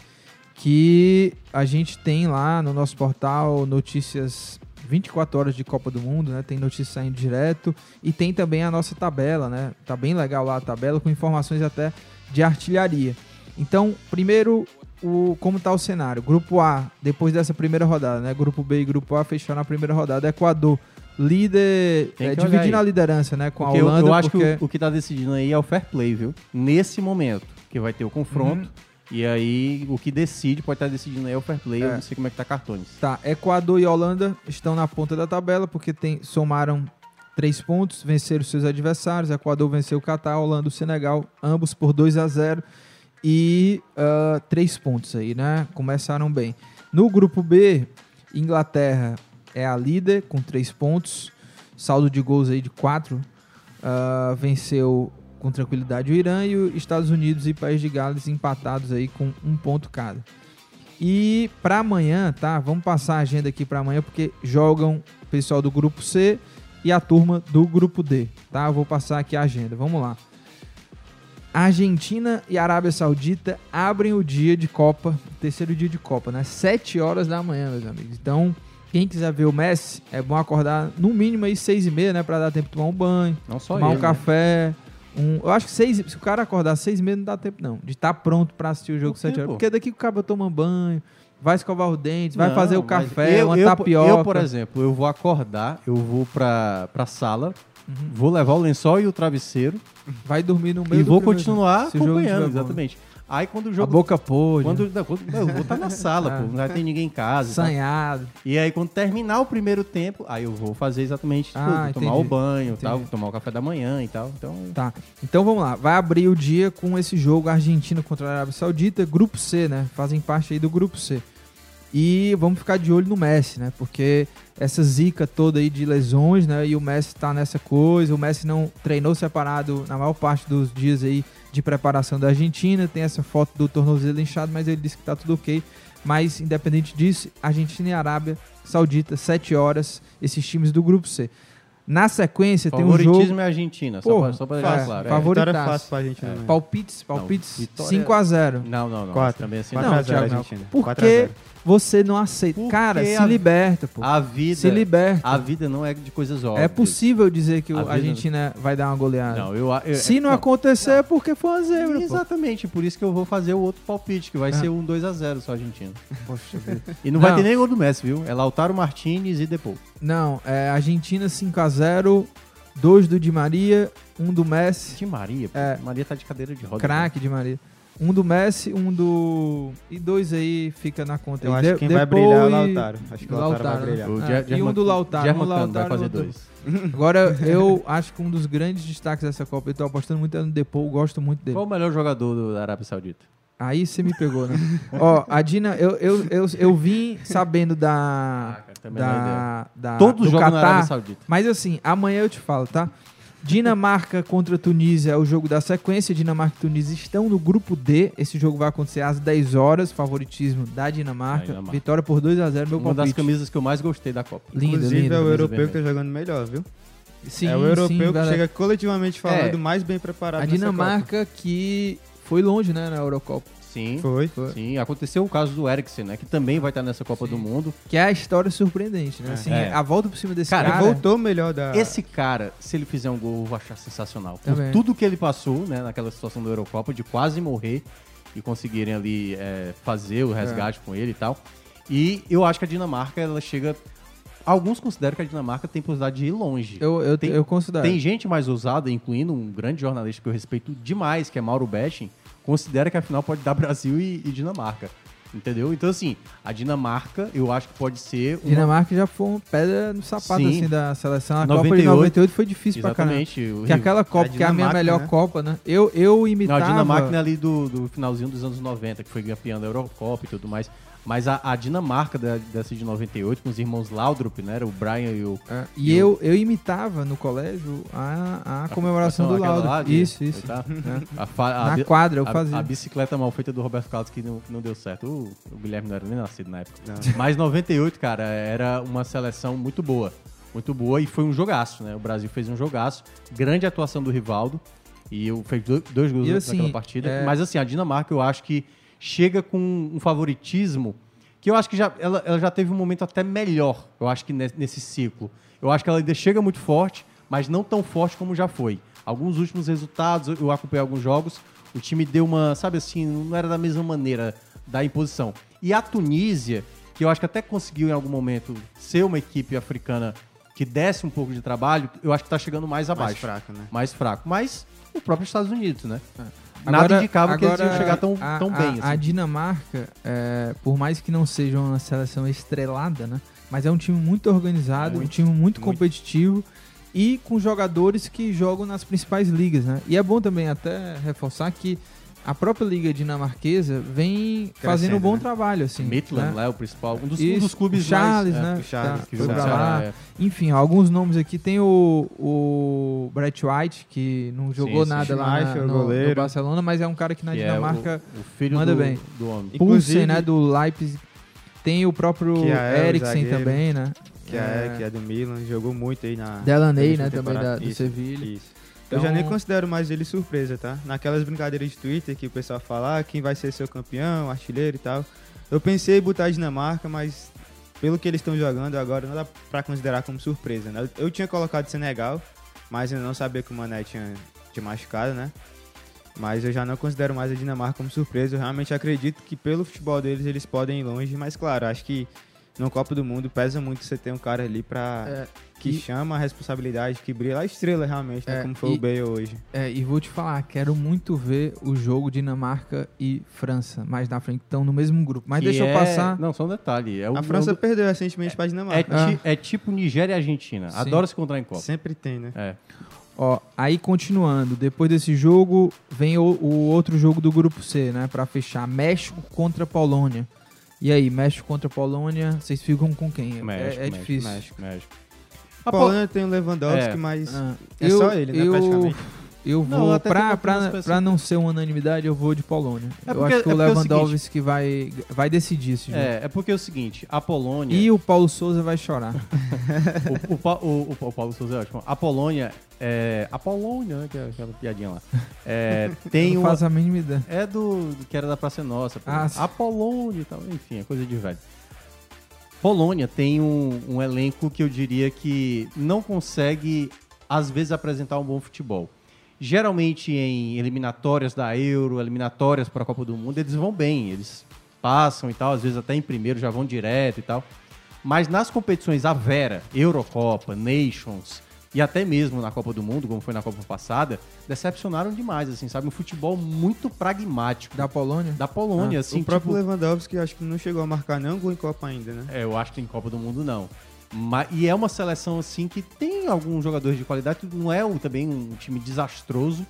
que a gente tem lá no nosso portal notícias 24 horas de Copa do Mundo, né? Tem notícias saindo direto e tem também a nossa tabela, né? Tá bem legal lá a tabela com informações até de artilharia. Então, primeiro, o, como tá o cenário? Grupo A, depois dessa primeira rodada, né? Grupo B e Grupo A fecharam a primeira rodada. Equador, líder, é, dividindo a liderança, né? Com Porque a eu- Holanda, eu, acho porque... que o, o que tá decidindo aí é o fair play, viu? Nesse momento, que vai ter o confronto. Uhum. E aí, o que decide, pode estar decidindo aí é o fair play. É. Eu não sei como é que tá cartões. Tá, Equador e Holanda estão na ponta da tabela porque tem, somaram três pontos, venceram seus adversários. Equador venceu o Catar, Holanda e o Senegal, ambos por 2 a 0 e ah, três pontos aí, né? Começaram bem. No grupo B, Inglaterra é a líder com três pontos, saldo de gols aí de quatro. ah, venceu com tranquilidade o Irã e os Estados Unidos e País de Gales empatados aí com um ponto cada. E para amanhã, tá? Vamos passar a agenda aqui para amanhã porque jogam o pessoal do grupo C e a turma do grupo D, tá? Vou passar aqui a agenda. Vamos lá. Argentina e Arábia Saudita abrem o dia de Copa, terceiro dia de Copa, né? 7 horas da manhã, meus amigos. Então, quem quiser ver o Messi, é bom acordar no mínimo aí 6 e meia, né? Pra dar tempo de tomar um banho, Não só tomar ele, um né? café. Um, eu acho que seis, se o cara acordar seis e meia não dá tempo não, de estar pronto pra assistir o jogo 7 horas. Porque daqui que o cara toma banho, vai escovar os dentes, vai Não, fazer o café, eu, uma eu, tapioca. Eu, por exemplo, eu vou acordar, eu vou pra, pra sala, vou levar o lençol e o travesseiro vai dormir no meio e vou continuar acompanhando, tiver bom. Aí quando o A jogo. boca podre. Quando, não, quando- não, eu vou estar na sala, pô, não ter ninguém em casa. Sanhado. E aí, quando terminar o primeiro tempo, aí eu vou fazer exatamente Ah, tudo. Tomar entendi. o banho, tal, tomar o café da manhã e tal. Então, Tá. Então vamos lá. Vai abrir o dia com esse jogo Argentina contra a Arábia Saudita, grupo C, né? Fazem parte aí do grupo C. E vamos ficar de olho no Messi, né? Porque essa zica toda aí de lesões, né? E o Messi tá nessa coisa. O Messi não treinou separado na maior parte dos dias aí de preparação da Argentina. Tem essa foto do tornozelo inchado, mas ele disse que tá tudo ok. Mas, independente disso, Argentina e Arábia Saudita, 7 horas, esses times do grupo C. Na sequência tem um favoritismo jogo... é Argentina, só Porra, pra, só pra deixar fácil, claro. É. favoritaço. Vitória fácil pra Argentina, né? Palpites, palpites Não, vitória- 5x0. Não, não, não. Quatro. Também assim, Quatro não. a zero, Thiago, não. Argentina. Por A você não aceita? Porque Cara, se a- liberta, pô. A vida, Se liberta. a vida não é de coisas óbvias. É possível dizer que A a Argentina vai dar uma goleada. Não, eu, eu Se não, acontecer é porque foi uma zebra, pô. Exatamente, por isso que eu vou fazer o outro palpite, que vai Ah. ser um 2x0 só Argentina. Poxa vida. E não, vai ter nem gol do Messi, viu? É Lautaro Martinez e Depou. Não, é Argentina 5x0, 2 do Di Maria, 1 do Messi. Di Maria, pô. É. Maria tá de cadeira de roda. Craque Di Maria. Um do Messi, um do. E dois aí fica na conta. Eu aí. acho que quem vai brilhar é o Lautaro. Acho que o Lautaro vai né? brilhar. O Ah, e um do Lautaro. German um Cano vai Lautaro fazer dois. Agora, eu acho que um dos grandes destaques dessa Copa, eu tô apostando muito é no Depou, gosto muito dele. Qual o melhor jogador do- da Arábia Saudita? Aí você me pegou, né? Ó, a Dina, eu, eu, eu, eu vim sabendo da. também não é da, da Todos do jogam Catar, Arábia Saudita. Mas assim, amanhã eu te falo, tá? Dinamarca contra Tunísia é o jogo da sequência. Dinamarca e Tunísia estão no grupo D. Esse jogo vai acontecer às 10 horas. Favoritismo da Dinamarca. Dinamarca. Vitória por 2 a 0 meu Uma das palpite. camisas que eu mais gostei da Copa. Linda, Inclusive, linda. é o europeu que tá jogando melhor, viu? Sim, é o europeu sim, que chega coletivamente falando É. mais bem preparado A nessa Dinamarca que foi longe, né, na Eurocopa. Sim, Foi. Sim, aconteceu o caso do Eriksen, né? Que também vai estar nessa Copa do Mundo. Que é a história surpreendente, né? Assim, É. a volta por cima desse Cara, cara. Ele voltou melhor da... Esse cara, se ele fizer um gol, eu vou achar sensacional. Por Também. tudo que ele passou, né, naquela situação da Eurocopa, de quase morrer e conseguirem ali é, fazer o resgate com ele e tal. E eu acho que a Dinamarca, ela chega. Alguns consideram que a Dinamarca tem possibilidade de ir longe. Eu, eu, Tem- eu considero. Tem gente mais ousada, incluindo um grande jornalista que eu respeito demais, que é Mauro Betting, considera que a final pode dar Brasil e, e Dinamarca. Entendeu? Então, assim, a Dinamarca, eu acho que pode ser. Uma... Dinamarca já foi uma pedra no sapato Sim. assim da seleção. A Copa de 98, 98 foi difícil pra caramba. Exatamente. Que aquela Copa, A que é a minha melhor né? Copa, né? Eu, eu Não, imitava... a Dinamarca é ali do, do finalzinho dos anos 90, que foi campeã da Eurocopa e tudo mais. Mas a, a Dinamarca da, dessa de 98, com os irmãos Laudrup, né? Era o Brian e o. É, e eu, eu imitava no colégio a, a comemoração do aquela lá Isso, isso. tá? É. A fa- a Na quadra eu a- fazia. A bicicleta mal feita do Roberto Carlos que não, não deu certo. O, o Guilherme não era nem nascido na época. Mas 98, cara, era uma seleção muito boa. Muito boa e foi um jogaço, né? O Brasil fez um jogaço. Grande atuação do Rivaldo. E eu fez do- dois gols E, naquela assim, partida. é- Mas assim, a Dinamarca eu acho que chega com um favoritismo que eu acho que já, ela, ela já teve um momento até melhor, eu acho que ne- nesse ciclo. Eu acho que ela ainda chega muito forte, mas não tão forte como já foi. Alguns últimos resultados, eu- acompanhei alguns jogos, o time deu uma, sabe assim, não era da mesma maneira da imposição. E a Tunísia, que eu acho que até conseguiu em algum momento ser uma equipe africana que desse um pouco de trabalho, eu acho que está chegando mais abaixo. fraco, né? Mais fraco. Mas o próprio Estados Unidos, né? Agora- Nada indicava que eles iam agora, chegar tão, a, tão a- bem. A assim. Dinamarca, é, por mais que não seja uma seleção estrelada, né? Mas é um time muito organizado, um time muito, competitivo e com jogadores que jogam nas principais ligas, né? E é bom também até reforçar que a própria liga dinamarquesa vem fazendo um bom né? trabalho, assim. Midland né? lá é o principal, um dos, um Isso, dos clubes Charles, mais... né? É, Charles, Tá, que foi pra lá. É. Enfim, alguns nomes aqui. Tem o, o Brett White, que não jogou sim. nada lá na- no, no. Barcelona, mas é um cara que na Que é Dinamarca o, o filho manda do, bem. do homem. Pulsen, né, do Leipzig. Tem o próprio Kiaer, o Eriksen também, né? Que é, que é do Milan, jogou muito aí na... Delaney, né, também da- do Sevilha. Isso. Eu já Então- nem considero mais ele surpresa, tá? Naquelas brincadeiras de Twitter que o pessoal fala ah, quem vai ser seu campeão, artilheiro e tal. Eu pensei em botar a Dinamarca, mas pelo que eles estão jogando agora não dá pra considerar como surpresa, né? Eu, eu tinha colocado Senegal, mas ainda não sabia que o Mané tinha, tinha machucado, né? Mas eu já não considero mais a Dinamarca como surpresa. Eu realmente acredito que pelo futebol deles eles podem ir longe, mas claro, acho que no Copa do Mundo pesa muito você ter um cara ali pra. É, que e- chama a responsabilidade, que brilha a estrela realmente, né? É, como foi e- o Bale hoje. É, e vou te falar, quero muito ver o jogo Dinamarca e França mais na frente, estão no mesmo grupo. Mas Que deixa eu é- passar. Não, só um detalhe. É o, A França é o- perdeu recentemente pra Dinamarca. é, ti- é tipo Nigéria e Argentina. Sim. Adora se encontrar em Copa. Sempre tem, né? É. Ó, aí continuando, depois desse jogo vem o, o outro jogo do grupo C, né, Pra fechar, México contra Polônia. E aí, México contra Polônia, vocês ficam com quem? México, é, é México, difícil. México, México. A Polônia tem o Lewandowski, É. mas Ah, é só ele, né, eu, praticamente. Eu vou, até pra, tem algumas pra, pessoas pra não ser unanimidade, eu vou de Polônia. É eu porque- acho que é o porque é o Lewandowski vai, vai decidir esse jogo. É, é porque é o seguinte, a Polônia... E o Paulo Souza vai chorar. o, o, o- o- Paulo Souza é ótimo. A Polônia, é, a Polônia, né, que é aquela piadinha lá, é, tem não uma... faz a mínima ideia. É do, que era da Praça Nossa. Ah, a Polônia e tal, enfim, é coisa de velho. Polônia tem um, um elenco que eu diria que não consegue, às vezes, apresentar um bom futebol. Geralmente em eliminatórias da Euro, eliminatórias para a Copa do Mundo, eles vão bem, eles passam e tal, às vezes até em primeiro já vão direto e tal. Mas nas competições à Vera, Eurocopa, Nations e até mesmo na Copa do Mundo, como foi na Copa passada, decepcionaram demais, assim, sabe? Um futebol muito pragmático. Da Polônia? Da Polônia, Ah, assim, o próprio tipo- Lewandowski acho que não chegou a marcar nenhum gol em Copa ainda, né? É, eu acho que em Copa do Mundo não. Ma- e é uma seleção assim que tem alguns jogadores de qualidade, não é um- também um time desastroso,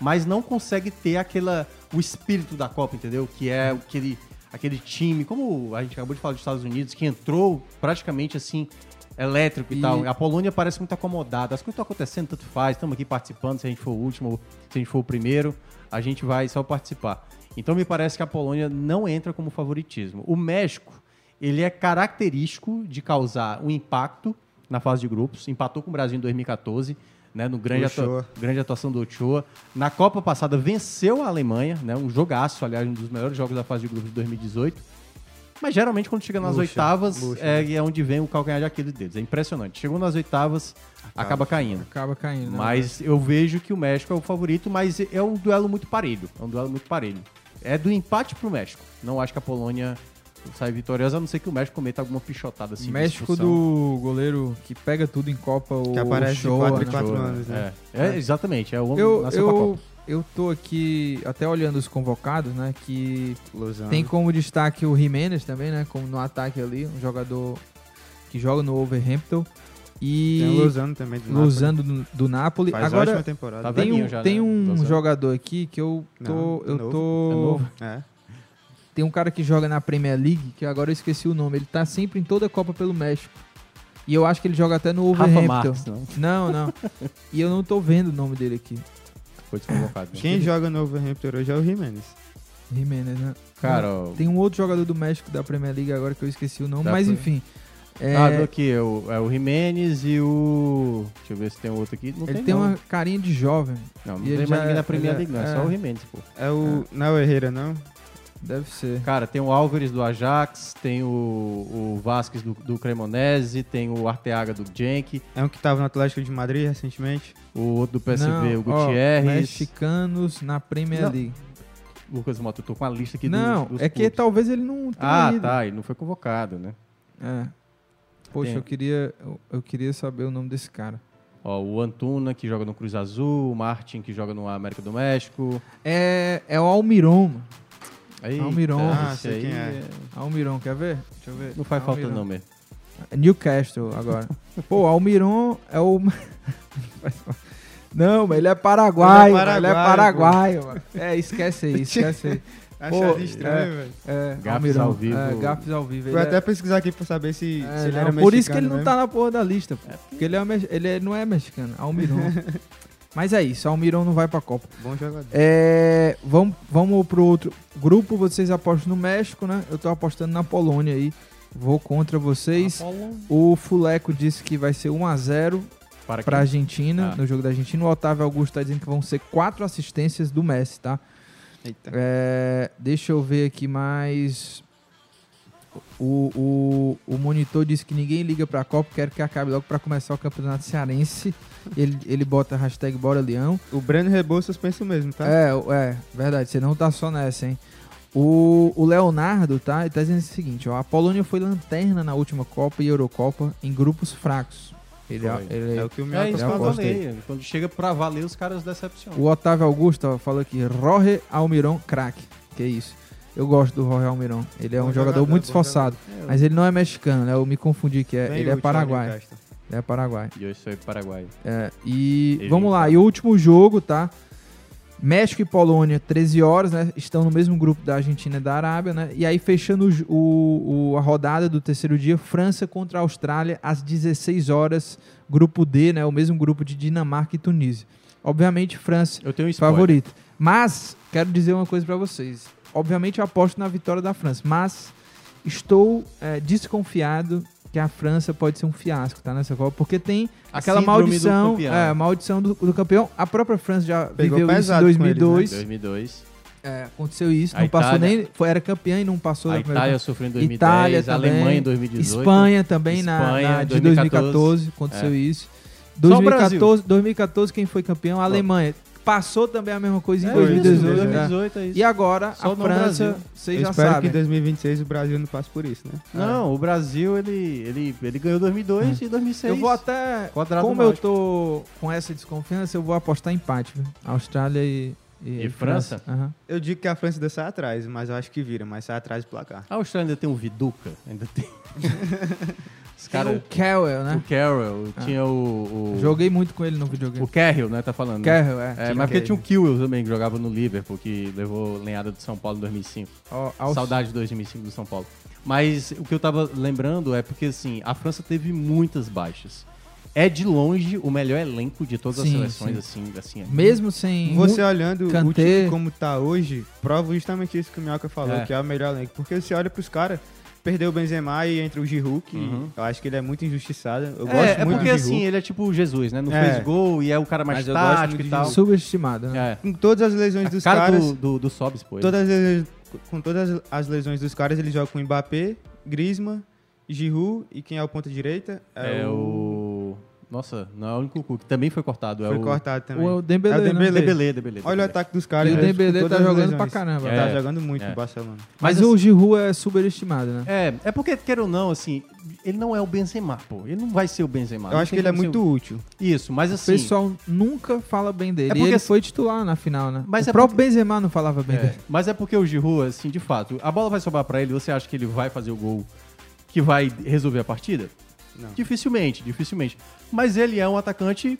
mas não consegue ter aquela o espírito da Copa, entendeu? Que é aquele aquele time, como a gente acabou de falar dos Estados Unidos, que entrou praticamente assim elétrico e, E- tal. A Polônia parece muito acomodada. As coisas estão acontecendo, tanto faz. Estamos aqui participando. Se a gente for o último, se a gente for o primeiro, a gente vai só participar. Então me parece que a Polônia não entra como favoritismo. O México, ele é característico de causar um impacto na fase de grupos. Empatou com o Brasil em 2014, né, no grande, atua- grande atuação do Ochoa. Na Copa passada venceu a Alemanha, né, um jogaço, aliás, um dos melhores jogos da fase de grupos de 2018. Mas geralmente quando chega nas Luxa, oitavas luxa, é, é onde vem o calcanhar de Aquiles deles. É impressionante. Chegou nas oitavas, acaba, caindo. Acaba caindo. né? Mas eu vejo que o México é o favorito, mas é um duelo muito parelho. É um duelo muito parelho. É do empate pro México. Não acho que a Polônia sai vitoriosa, a não ser que o México cometa alguma pichotada assim. México do goleiro que pega tudo em Copa, o Que aparece em né? quatro Ochoa, anos, né? É, é, exatamente. É o homem Eu, nasceu eu, Copa. eu tô aqui até olhando os convocados, né? Que Lozano. tem como destaque o Jimenez também, né? Como no ataque ali, um jogador que joga no Overhampton. E Tem o Lozano também do Lozano do, do Napoli. Faz Agora ótima temporada. Tá tem um, já, tem né? um jogador aqui que eu tô, Não, eu novo. tô É novo? É. Tem um cara que joga na Premier League, que agora eu esqueci o nome. Ele tá sempre em toda a Copa pelo México. E eu acho que ele joga até no. Marques, não? Não, não. e eu não tô vendo o nome dele aqui. Foi desconvocado. né? Quem joga no Overhampton hoje é o Jimenez. Jimenez, né? Cara, tem um outro jogador do México da Premier League agora que eu esqueci o nome, mas Pre- enfim. É, Ah, do aqui, é o, é o Jimenez e o. Deixa eu ver se tem outro aqui. Não ele tem, tem não. uma carinha de jovem. Não, não ele tem mais ninguém na Premier é- League, não. É, é. só o Jimenez, pô. É o. Não é o Herrera, não? Deve ser. Cara, tem o Álvares do Ajax, tem o, o Vasquez do, do Cremonese, tem o Arteaga do Genk, É um que tava no Atlético de Madrid recentemente. o outro do PSV, Não, o ó, Gutierrez. mexicanos na Premier Não, League. Lucas Mota, eu tô com a lista aqui não, dos, dos é que clubes. talvez ele não tenha Ah, ido. tá, ele não foi convocado, né? É. Poxa, Tem. eu queria, eu, eu queria saber o nome desse cara. Ó, o Antuna, que joga no Cruz Azul, o Martin, que joga no América do México. É, é o Almiron. Aí, Almiron. Ah, esse sei aí quem é. Almiron, quer ver? Deixa eu ver. Não faz falta não mesmo. Newcastle agora. Pô, Almiron é o. Não, mas ele é paraguaio. Ele é Ele é paraguaio, paraguaio, mano. É, esquece aí, esquece aí. Achado Pô, estranho, é, velho. É, Gafes ao vivo. É, gafes ao vivo. Ele até é- pesquisar aqui pra saber se, é, se ele não, era Por isso que ele mexicano não mesmo. tá na porra da lista, pô. Porque ele, é, ele é- não é mexicano, Almiron. Mas é isso, Almiron não vai pra Copa. Bom jogador. É, vamos, vamos pro outro grupo. Vocês apostam no México, né? Eu tô apostando na Polônia aí. Vou contra vocês. O Fuleco disse que vai ser 1x0 Para pra quem? Argentina, Ah. no jogo da Argentina. O Otávio Augusto tá dizendo que vão ser quatro assistências do Messi, tá? Eita. É, deixa eu ver aqui mais. O, o, o monitor disse que ninguém liga pra Copa, quero que acabe logo pra começar o campeonato cearense. Ele, ele bota a hashtag Bora Leão. O Breno Rebouças pensa o mesmo, tá? É, é, verdade, você não tá só nessa, hein? O, o Leonardo, tá? Ele tá dizendo o seguinte, ó. A Polônia foi lanterna na última Copa e Eurocopa em grupos fracos. Ele, Foi. ele, É o que o É Mioca isso que eu aposta falei. Quando chega pra valer, os caras decepcionam. O Otávio Augusto ó, falou aqui, Roger Almiron, craque. Que isso. Eu gosto do Roger Almiron. Ele é Bom um jogador, jogador, muito esforçado. jogador. Mas ele não é mexicano, né? Eu me confundi aqui. É, Bem ele é paraguai. Ele é paraguai. E eu sou paraguaio. É, e Ele vamos lá, tá. e o último jogo, tá? México e Polônia, 13 horas, né? Estão no mesmo grupo da Argentina e da Arábia, né? E aí, fechando o o, a rodada do terceiro dia, França contra a Austrália, às 16 horas, grupo D, né? O mesmo grupo de Dinamarca e Tunísia. Obviamente, França Eu tenho um favorito. Mas, quero dizer uma coisa pra vocês. Obviamente, eu aposto na vitória da França, mas estou é, desconfiado que a França pode ser um fiasco, tá? Nessa Copa, porque tem A aquela do maldição, campeão. é, a maldição do, do campeão. A própria França já Pegou viveu isso em pesado com eles, né? 2002. 2002. É, aconteceu isso, A não passou Itália- nem, foi, era campeã e não passou A Itália sofreu em 2010, Itália a também, Alemanha em 2018. Espanha também na, Espanha, na- de 2014, 2014, aconteceu é. isso. Só o 2014, 2014 quem foi campeão? A Alemanha. Passou também a mesma coisa em É 2018. isso, né? 2018 é isso. E agora Só a França, vocês Eu já espero que sabem. em 2026 o Brasil não passe por isso, né? Não, o Brasil, ele, ele, ele ganhou 2002 e 2006. Eu vou até. Quadrado como eu mágico. tô com essa desconfiança, eu vou apostar empate, viu? Austrália e. E França? Aham. Eu digo que a França ainda sai atrás, mas eu acho que vira, mas sai atrás do placar. A Austrália ainda tem um Viduca, ainda tem. Os Tem caras. o Carroll, né? O Carroll, Ah. tinha o. o Joguei muito com ele no videogame. O Carroll, né? Tá falando. né? Carroll, é. É, mas porque tinha o Kiel também, que jogava no Liverpool, que levou lenhada do São Paulo em 2005. Ó, Aus- Saudade de 2005 do São Paulo. Mas o que eu tava lembrando é porque, assim, a França teve muitas baixas. É de longe o melhor elenco de todas as Sim, seleções, sim. assim, assim. Mesmo sem. Você olhando o time como tá hoje, prova justamente isso que o Minhoca falou, É. que é o melhor elenco. Porque você olha pros caras, perdeu o Benzema e entra o Giroud, que Uhum. eu acho que ele é muito injustiçado. Eu gosto É, é muito porque do assim, ele é tipo o Jesus, né? Não É. fez gol e é o cara mais Mas tático e tal. Subestimado, né? É. Com todas as lesões dos cara caras, do, do, do Sobs, pô. todas as, com todas as lesões dos caras, ele joga com Mbappé, Griezmann, Giroud e quem é o ponta direita? É o... Nossa, não é o único cu que também foi cortado. Foi é o... cortado também. O Dembélé, é o né? Dembélé. Dembélé, Dembélé, Olha o ataque dos caras. E o Dembélé com tá jogando pra caramba. Tá É. jogando muito É. no Barcelona. Mas, Mas o assim- Giroud é superestimado, né? É, é porque, quer ou não, assim, ele não é o Benzema, pô. Ele não vai ser o Benzema. Eu acho que ele é muito o- útil. Isso, mas O assim... pessoal nunca fala bem dele. É e porque ele assim- foi titular na final, né? Mas o é próprio porque- Benzema não falava bem É, dele. mas é porque o Giroud, assim, de fato, a bola vai sobrar pra ele, você acha que ele vai fazer o gol que vai resolver a partida? Não. Dificilmente, dificilmente. Mas ele é um atacante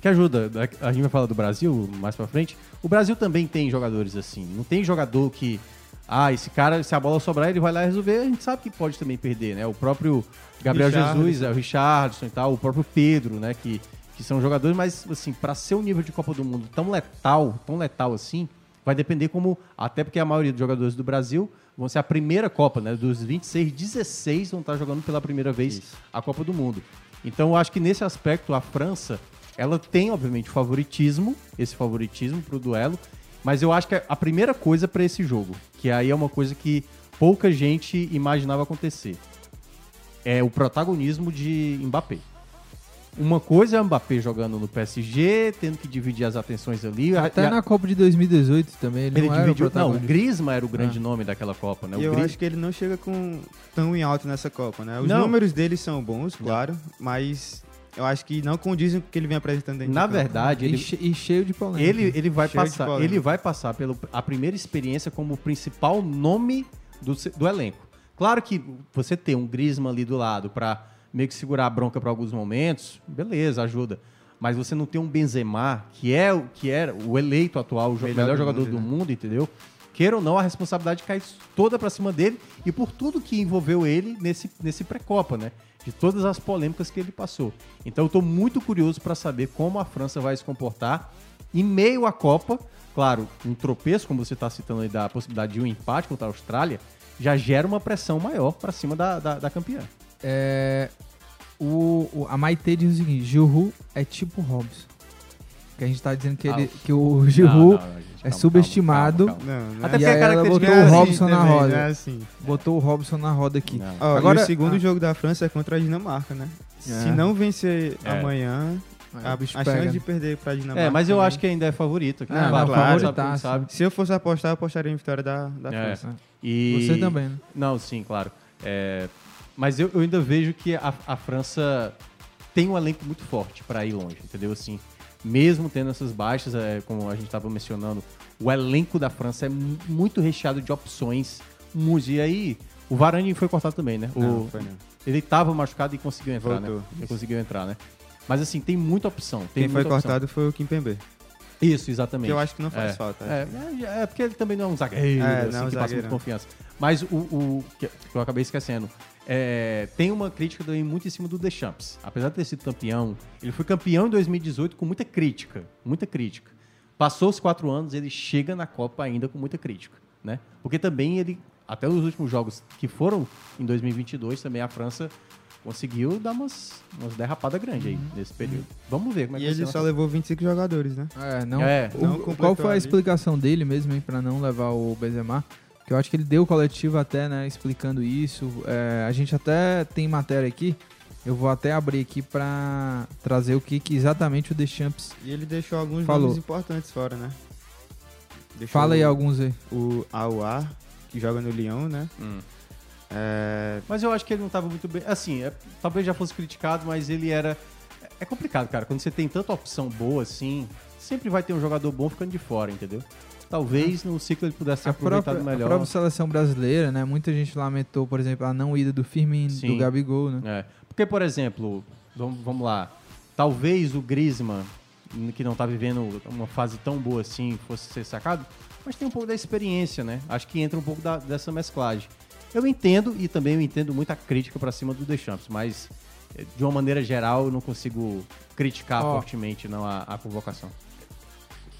que ajuda. A gente vai falar do Brasil mais pra frente. O Brasil também tem jogadores assim. Não tem jogador que. Ah, esse cara, se a bola sobrar, ele vai lá resolver. A gente sabe que pode também perder, né? O próprio Gabriel Richarlison. Jesus, é, o Richardson e tal, o próprio Pedro, né? Que, que são jogadores, mas assim, pra ser um nível de Copa do Mundo tão letal, tão letal assim, vai depender como. Até porque a maioria dos jogadores do Brasil vão ser a primeira Copa, né? Dos 26, 16 vão estar jogando pela primeira vez a Copa do Mundo. Então eu acho que nesse aspecto a França, ela tem obviamente favoritismo, esse favoritismo pro duelo, mas eu acho que a primeira coisa para esse jogo, que aí é uma coisa que pouca gente imaginava acontecer, é o protagonismo de Mbappé. Uma coisa é o Mbappé jogando no PSG, tendo que dividir as atenções ali. Até a- na Copa de 2018 também. Ele, ele não era o dividiu. Não, o. Griezmann era o grande Ah. nome daquela Copa, né? E O eu Gri- acho que ele não chega com tão em alto nessa Copa, né? Os Não. números dele são bons, claro, mas eu acho que não condizem com o que ele vem apresentando dentro Na verdade, ele, e cheio de polêmica. Ele, ele vai Cheio passar, polêmica. ele vai passar pela a primeira experiência como principal nome do, do elenco. Claro que você ter um Griezmann ali do lado para meio que segurar a bronca para alguns momentos, beleza, ajuda. Mas você não tem um Benzema, que é o que era o eleito atual, o Melhor melhor, do jogador mundo, do né? mundo, entendeu? Queira ou não, a responsabilidade cai toda para cima dele e por tudo que envolveu ele nesse, nesse pré-copa, né? De todas as polêmicas que ele passou. Então eu tô muito curioso para saber como a França vai se comportar em meio à Copa. Claro, um tropeço, como você está citando aí, da possibilidade de um empate contra a Austrália, já gera uma pressão maior para cima da, da, da campeã. É, o, o- a Maite diz o seguinte: Giroud é tipo Robson. Que a gente tá dizendo que, ele, Ah, que o Giroud não, não, gente, é calma, subestimado. calma, Não, não Até porque a ela característica botou o é assim Robson na também, roda. não é assim. Botou o Robson na roda aqui. Ó, Agora- e o segundo ah. jogo da França é contra a Dinamarca, né? Se É. não vencer É. amanhã, A, a chance pega, de né? perder pra Dinamarca. É, mas eu também. acho que ainda é favorito. Aqui, Ah, né? não, Claro, favoritaço. sabe, sabe. Se eu fosse apostar, eu apostaria em vitória da, da É. França. E... Você também, né? Não, sim, claro. É, Mas eu, eu ainda vejo que a, a França tem um elenco muito forte para ir longe, entendeu? Assim, mesmo tendo essas baixas, é, como a gente estava mencionando, o elenco da França é mu- muito recheado de opções. E aí, o Varane foi cortado também, né? Não, o, foi não. Ele estava machucado e conseguiu entrar, né? Voltou. Ele conseguiu entrar, né? Mas assim, tem muita opção. Tem Quem foi muita opção. cortado foi o Kimpembe. Isso, exatamente. Que eu acho que não faz É, falta. É, é, é porque ele também não é um zagueiro, É, assim, não é que passa zagueiro, muita não. confiança. Mas o, o que eu acabei esquecendo, é, tem uma crítica também muito em cima do Deschamps. Apesar de ter sido campeão, ele foi campeão em 2018 com muita crítica, muita crítica. Passou os quatro anos, ele chega na Copa ainda com muita crítica, né? Porque também ele, até os últimos jogos que foram em 2022, também a França conseguiu dar umas, umas derrapadas grandes aí nesse período. Vamos ver como é E que vai ele só levou 25 jogadores, né? É, não. É. o- Não qual completou foi a ali. explicação dele mesmo, hein, pra não levar o Benzema? Que eu acho que ele deu coletivo até, né, explicando isso. É, a gente até tem matéria aqui. Eu vou até abrir aqui pra trazer o que, que exatamente o Deschamps E ele deixou alguns Falou. nomes importantes fora, né? Deixou Fala aí o- alguns aí. O Aouar, que joga no Lyon, né? Hum. É, Mas eu acho que ele não estava muito bem. Assim, é- talvez já fosse criticado, mas ele era. É complicado, cara. Quando você tem tanta opção boa assim, sempre vai ter um jogador bom ficando de fora, entendeu? Talvez no ciclo ele pudesse ser A aproveitado própria, a melhor. própria seleção brasileira, né? Muita gente lamentou, por exemplo, a não ida do Firmino, Sim. do Gabigol, né? É. Porque, por exemplo, vamos, vamos lá. Talvez o Griezmann, que não tá vivendo uma fase tão boa assim, fosse ser sacado, mas tem um pouco da experiência, né? Acho que entra um pouco da- dessa mesclagem. Eu entendo, e também eu entendo muita crítica pra cima do Deschamps, mas eh, de uma maneira geral eu não consigo criticar Ó. fortemente não a, a convocação.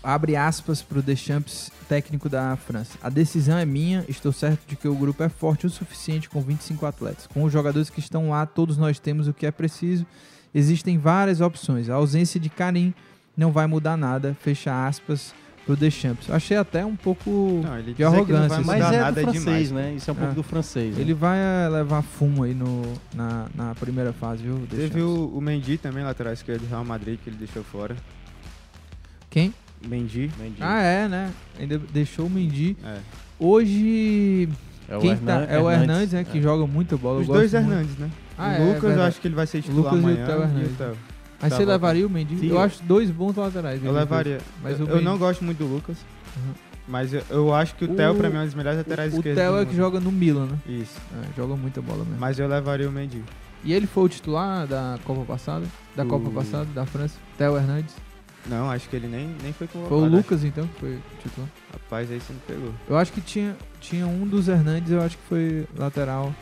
Abre aspas para o Deschamps, técnico da França. A decisão é minha, estou certo de que o grupo é forte o suficiente com 25 atletas. Com os jogadores que estão lá, todos nós temos o que é preciso. Existem várias opções. A ausência de Karim não vai mudar nada, fecha aspas para o Deschamps. Eu achei até um pouco Não, ele de arrogância. vai. Mas é nada do francês, demais. né? Isso é um pouco É. do francês. né? Ele vai eh, levar fumo aí no, na, na primeira fase, viu? Deschamps? Teve o, o Mendy também, lateral esquerdo do Real Madrid, que ele deixou fora. Quem? Mendy. Mendy. Ah, é, né? Ainda deixou o Mendy. É. Hoje. É o quem Hernan- tá? É o Hernandes, Hernandes, né? Que é. joga muita bola. eu Os dois muito. Hernandes, né? Ah, o é, Lucas, eu acho que ele vai ser titular Lucas e o amanhã. Theo e o Hernandes. Theo. Aí Tá você bom. levaria o Mendy? Sim, eu eu- acho dois bons laterais. Eu eles levaria. Mas eu, o eu não gosto muito do Lucas. Uhum. Mas eu, eu acho que o Theo, pra mim, é um dos melhores laterais O esquerdos. Theo do é que joga no Milan, né? Isso. É, joga muita bola mesmo. Mas eu levaria o Mendy. E ele foi o titular da Copa passada? Da O- Copa passada, da França? Theo Hernandes? Não, acho que ele nem, nem foi convocado. Foi o acho. Lucas, então, que foi titular? Rapaz, aí você me pegou. Eu acho que tinha, tinha um dos Hernandes, eu acho que foi lateral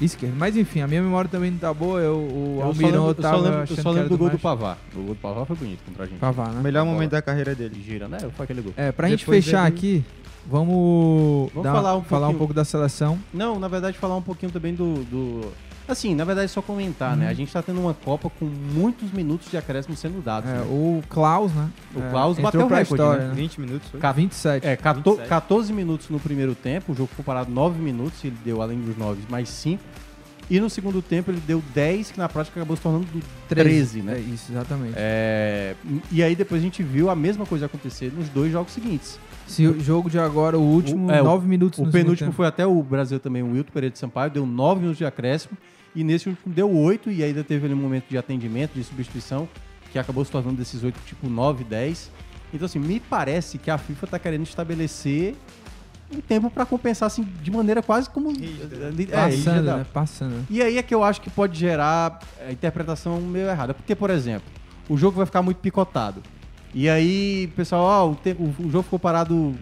esquerdo. Mas enfim, a minha memória também não tá boa. Eu, o Eu só Almirão lembro, eu tava só lembro, eu só que lembro do gol do. Pavar. O gol do Pavar foi bonito contra a gente. Pavar, né? O melhor Bola. momento da carreira dele. Ele gira, né? Foi aquele gol. É, pra gente Depois fechar dele- aqui, vamos, Vamos dar- falar um falar um pouco da seleção. Não, na verdade, falar um pouquinho também do. do- Assim, na verdade, só comentar, Uhum. né? A gente tá tendo uma Copa com muitos minutos de acréscimo sendo dados. É, né? o Klaus, né? O É, Klaus entrou bateu o pra recorde, história, né? né? 20 minutos foi? Ca- 27. É, 14, 27. 14 minutos no primeiro tempo, o jogo foi parado 9 minutos, ele deu, além dos 9, mais 5. E no segundo tempo ele deu 10, que na prática acabou se tornando do 13, né? É isso, exatamente. É, e aí depois a gente viu a mesma coisa acontecer nos dois jogos seguintes. Se o jogo de agora, o último, O- é, o- 9 minutos O penúltimo tempo. foi até o Brasil também, o Wilton Pereira de Sampaio, deu 9 minutos de acréscimo. E nesse último deu 8, e ainda teve ali um momento de atendimento, de substituição, que acabou se tornando desses 8, tipo 9, 10. Então, assim, me parece que a FIFA tá querendo estabelecer um tempo para compensar, assim, de maneira quase como. Rígida. É, Passando, rígida. né? Passando. E aí é que eu acho que pode gerar a interpretação meio errada. Porque, por exemplo, o jogo vai ficar muito picotado. E aí, pessoal, ó, o, te- o- jogo ficou parado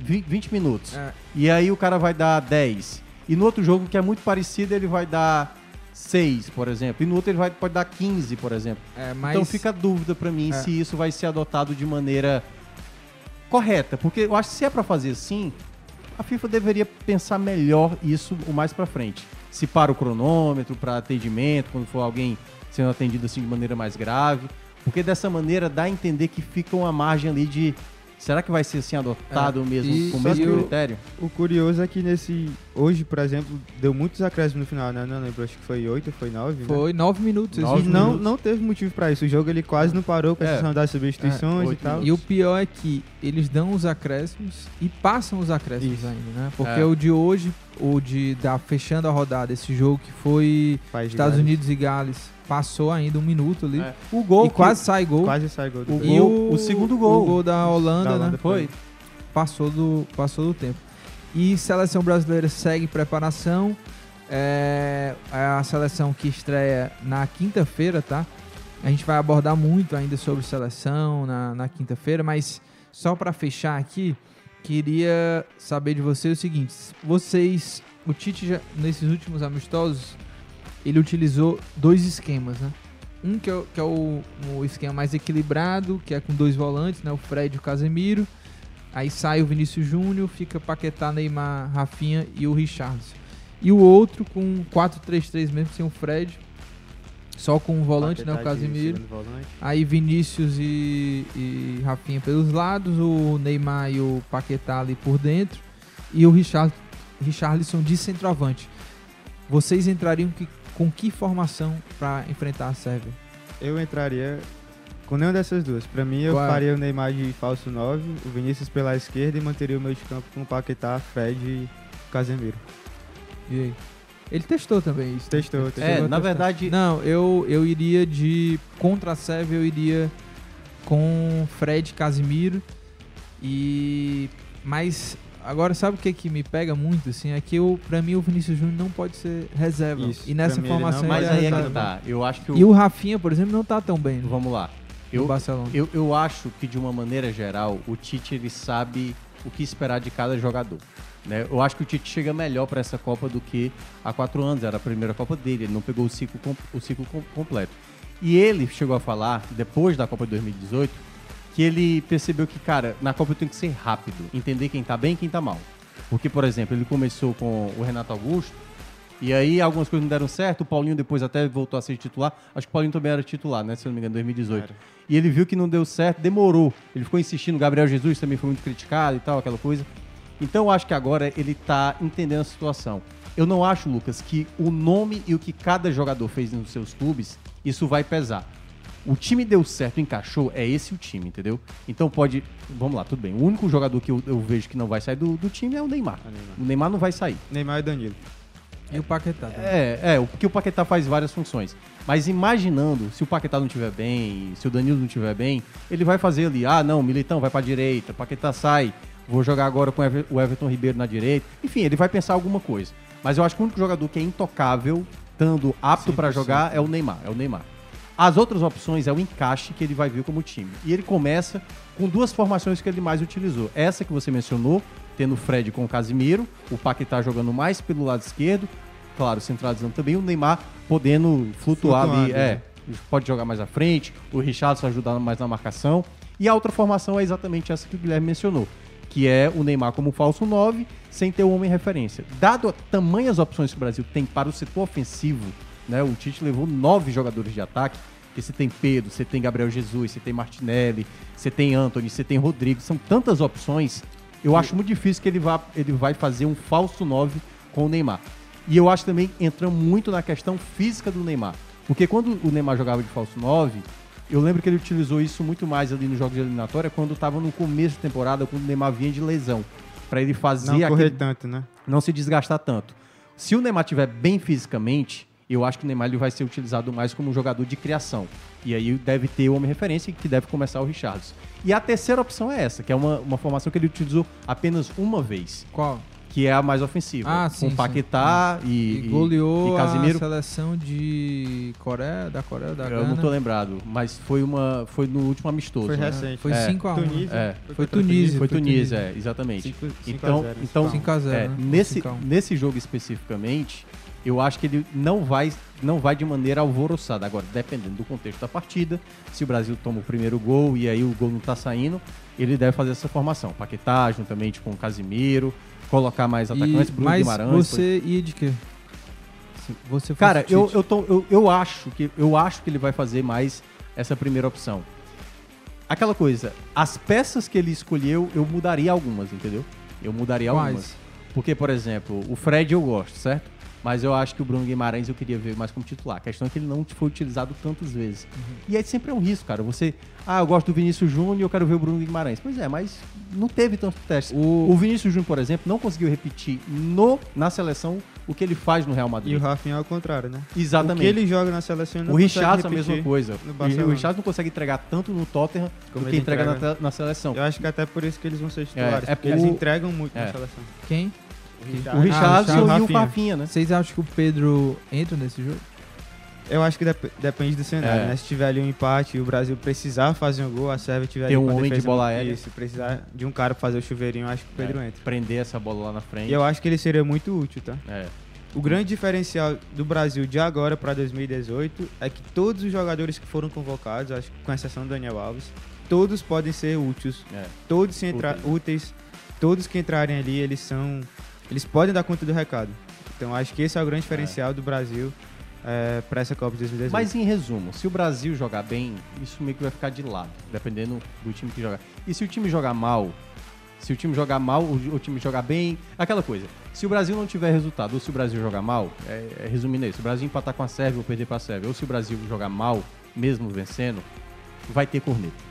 vi- 20 minutos. É. E aí o cara vai dar 10. E no outro jogo, que é muito parecido, ele vai dar 6, por exemplo. E no outro ele vai, pode dar 15, por exemplo. É, mas... Então fica a dúvida pra mim É. se isso vai ser adotado de maneira correta. Porque eu acho que se é pra fazer assim, a FIFA deveria pensar melhor isso o mais pra frente. Se para o cronômetro para atendimento, quando for alguém sendo atendido assim de maneira mais grave. Porque dessa maneira dá a entender que fica uma margem ali de Será que vai ser assim adotado É, mesmo e- com o mesmo que o- critério? O curioso é que nesse. Hoje, por exemplo, deu muitos acréscimos no final, né? Não lembro, acho que foi 8, foi 9. Foi nove minutos. E esse não, minutos. não teve motivo pra isso. O jogo ele quase não parou com É. exceção das substituições e tal. E o pior é que eles dão os acréscimos e passam os acréscimos ainda, né? Porque É. o de hoje, o de da fechando a rodada, esse jogo que foi Estados Gales. Unidos e Gales, passou ainda um minuto ali. É. O gol e quase sai gol. Quase sai gol O. E gol- o segundo gol. O gol da Holanda, Da Holanda né? foi. Passou do, passou do tempo. E seleção brasileira segue preparação. É é a seleção que estreia na quinta-feira, tá? A gente vai abordar muito ainda sobre seleção na, na quinta-feira, mas só para fechar aqui, queria saber de vocês o seguinte: vocês, o Tite já, nesses últimos amistosos, ele utilizou dois esquemas, né? Um que é, o- que é o, o esquema mais equilibrado, que é com dois volantes, né? O Fred e o Casemiro. Aí sai o Vinícius Júnior, fica Paquetá, Neymar, Rafinha e o Richarlison. E o outro com 4-3-3 mesmo, sem o Fred. Só com o volante, né? O Paquetá Casemiro. Aí Vinícius e, e Rafinha pelos lados, o Neymar e o Paquetá ali por dentro. E o Richard, Richarlison de centroavante. Vocês entrariam que- com que formação para enfrentar a Sérvia? Eu entraria com nenhuma dessas duas. Pra mim, eu Qual é? faria o Neymar de falso 9, o Vinícius pela esquerda e manteria o meio de campo com o Paquetá, Fred e Casemiro. E aí? Ele testou também isso. né? Testou, testou. É, na testar. verdade- Não, eu, eu iria de. Contra a Sérvia, eu iria com Fred Casimiro. E. Mas. Agora, sabe o que, que me pega muito? Assim, é que eu, pra mim o Vinícius Júnior não pode ser reserva. Isso, e nessa mim ele não formação Mas é aí é que tá. Eu acho que o, E o Rafinha, por exemplo, não tá tão bem. né? Vamos lá. Eu, Barcelona. eu, eu acho que, de uma maneira geral, o Tite ele sabe o que esperar de cada jogador. Né? Eu acho que o Tite chega melhor para essa Copa do que há quatro anos. Era a primeira Copa dele, ele não pegou o ciclo, com- o ciclo com- completo. E ele chegou a falar, depois da Copa de 2018, que ele percebeu que, cara, na Copa tem que ser rápido, entender quem tá bem e quem tá mal. Porque, por exemplo, ele começou com o Renato Augusto, e aí algumas coisas não deram certo, o Paulinho depois até voltou a ser titular. Acho que o Paulinho também era titular, né? Se eu não me engano, em 2018. E ele viu que não deu certo, demorou. Ele ficou insistindo, Gabriel Jesus também foi muito criticado e tal, aquela coisa. Então eu acho que agora ele tá entendendo a situação. Eu não acho, Lucas, que o nome e o que cada jogador fez nos seus clubes, isso vai pesar. O time deu certo, encaixou, é esse o time, entendeu? Então pode. Vamos lá, tudo bem. O único jogador que eu, eu vejo que não vai sair do, do time é o Neymar. O Neymar não vai sair. Neymar e Danilo. E o Paquetá. também. É, é, o- porque o Paquetá faz várias funções. Mas imaginando, se o Paquetá não estiver bem, se o Danilo não estiver bem, ele vai fazer ali, ah, não, Militão vai pra direita, Paquetá sai, vou jogar agora com o Ever- o Everton Ribeiro na direita. Enfim, ele vai pensar alguma coisa. Mas eu acho que o único jogador que é intocável, estando apto pra jogar, é o Neymar, é o Neymar. As outras opções é o encaixe que ele vai vir como time. E ele começa com duas formações que ele mais utilizou. Essa que você mencionou, tendo o Fred com o Casimiro, o Paquetá jogando mais pelo lado esquerdo, claro, centralizando também, o Neymar podendo flutuar ali, Flutuando, é, né? pode jogar mais à frente, o Richardson ajudando mais na marcação. E a outra formação é exatamente essa que o Guilherme mencionou, que é o Neymar como falso 9, sem ter o homem referência. Dado a tamanhas opções que o Brasil tem para o setor ofensivo, né, o Tite levou nove jogadores de ataque, você tem Pedro, você tem Gabriel Jesus, você tem Martinelli, você tem Anthony, você tem Rodrigo, são tantas opções. Eu acho muito difícil que ele vá, ele vai fazer um falso 9 com o Neymar. E eu acho também entra muito na questão física do Neymar. Porque quando o Neymar jogava de falso 9, eu lembro que ele utilizou isso muito mais ali nos jogos de eliminatória, quando estava no começo de temporada, quando o Neymar vinha de lesão. Pra ele fazer Não correr aquele- tanto, né? não se desgastar tanto. Se o Neymar estiver bem fisicamente, eu acho que o Neymar ele vai ser utilizado mais como um jogador de criação. E aí deve ter o homem referência que deve começar o Richards. E a terceira opção é essa, que é uma, uma formação que ele utilizou apenas uma vez. Qual? Que é a mais ofensiva. Ah, sim, Com sim. Paquetá e, E e- goleou e Casimiro. a seleção de Coreia, da Coreia, da Eu Gana. não tô lembrado, mas foi uma foi no último amistoso. Foi né? recente. Foi É. 5 a 1 Tunísia. É. Foi a Tunísia. Foi foi Tunísia, é, exatamente. Cinco- cinco então, a zero, então 5 a 0, é, né? nesse, 5 a 1. nesse jogo especificamente, eu acho que ele não vai, não vai de maneira alvoroçada. Agora, dependendo do contexto da partida, se o Brasil toma o primeiro gol e aí o gol não tá saindo, ele deve fazer essa formação. Paquetá, juntamente com o Casimiro, colocar mais atacantes, E, Bruno mas Guimarães. você ia de quê? Você Cara, eu, eu, tô, eu, eu acho que, eu acho que ele vai fazer mais essa primeira opção. aquela coisa, as peças que ele escolheu, eu mudaria algumas, entendeu? Eu mudaria Quais? algumas. Porque, por exemplo, o Fred eu gosto, certo? Mas eu acho que o Bruno Guimarães eu queria ver mais como titular. A questão é que ele não foi utilizado tantas vezes. Uhum. E aí sempre é um risco, cara. Você, ah, eu gosto do Vinícius Júnior e eu quero ver o Bruno Guimarães. Pois é, mas não teve tantos testes. O, Vinícius Júnior, por exemplo, não conseguiu repetir no, na seleção o que ele faz no Real Madrid. E o Rafinha é ao contrário, né? Exatamente. O que ele joga na seleção ele não O Richardson é a mesma coisa. O. Richardson não consegue entregar tanto no Tottenham Como do que ele entrega, entrega. na, na seleção. Eu acho que até por isso que eles vão ser titulares. é porque eles o- entregam muito é. na seleção. Quem? O O Richardson Ah, e o Rafinha, né? Vocês acham que o Pedro entra nesse jogo? Eu acho que dep- depende do cenário, É. né? Se tiver ali um empate e o Brasil precisar fazer um gol, a Sérvia tiver Tem ali um homem de bola aérea. Isso, precisar de um cara pra fazer o chuveirinho, eu acho que o Pedro É, entra. Prender essa bola lá na frente. E eu acho que ele seria muito útil, tá? É. O grande diferencial do Brasil de agora para 2018 é que todos os jogadores que foram convocados, acho que com exceção do Daniel Alves, todos podem ser úteis. É. Todos se entrar Úteis. úteis. Todos que entrarem ali, eles são eles podem dar conta do recado. Então acho que esse é o grande diferencial do Brasil para essa Copa de 2018. Mas em resumo, se o Brasil jogar bem, isso meio que vai ficar de lado, dependendo do time que jogar. E se o time jogar mal, se o time jogar mal, o, time jogar bem, aquela coisa. Se o Brasil não tiver resultado, ou se o Brasil jogar mal, é, é resumindo isso, se o Brasil empatar com a Sérvia ou perder para a Sérvia, ou se o Brasil jogar mal, mesmo vencendo, vai ter corneta.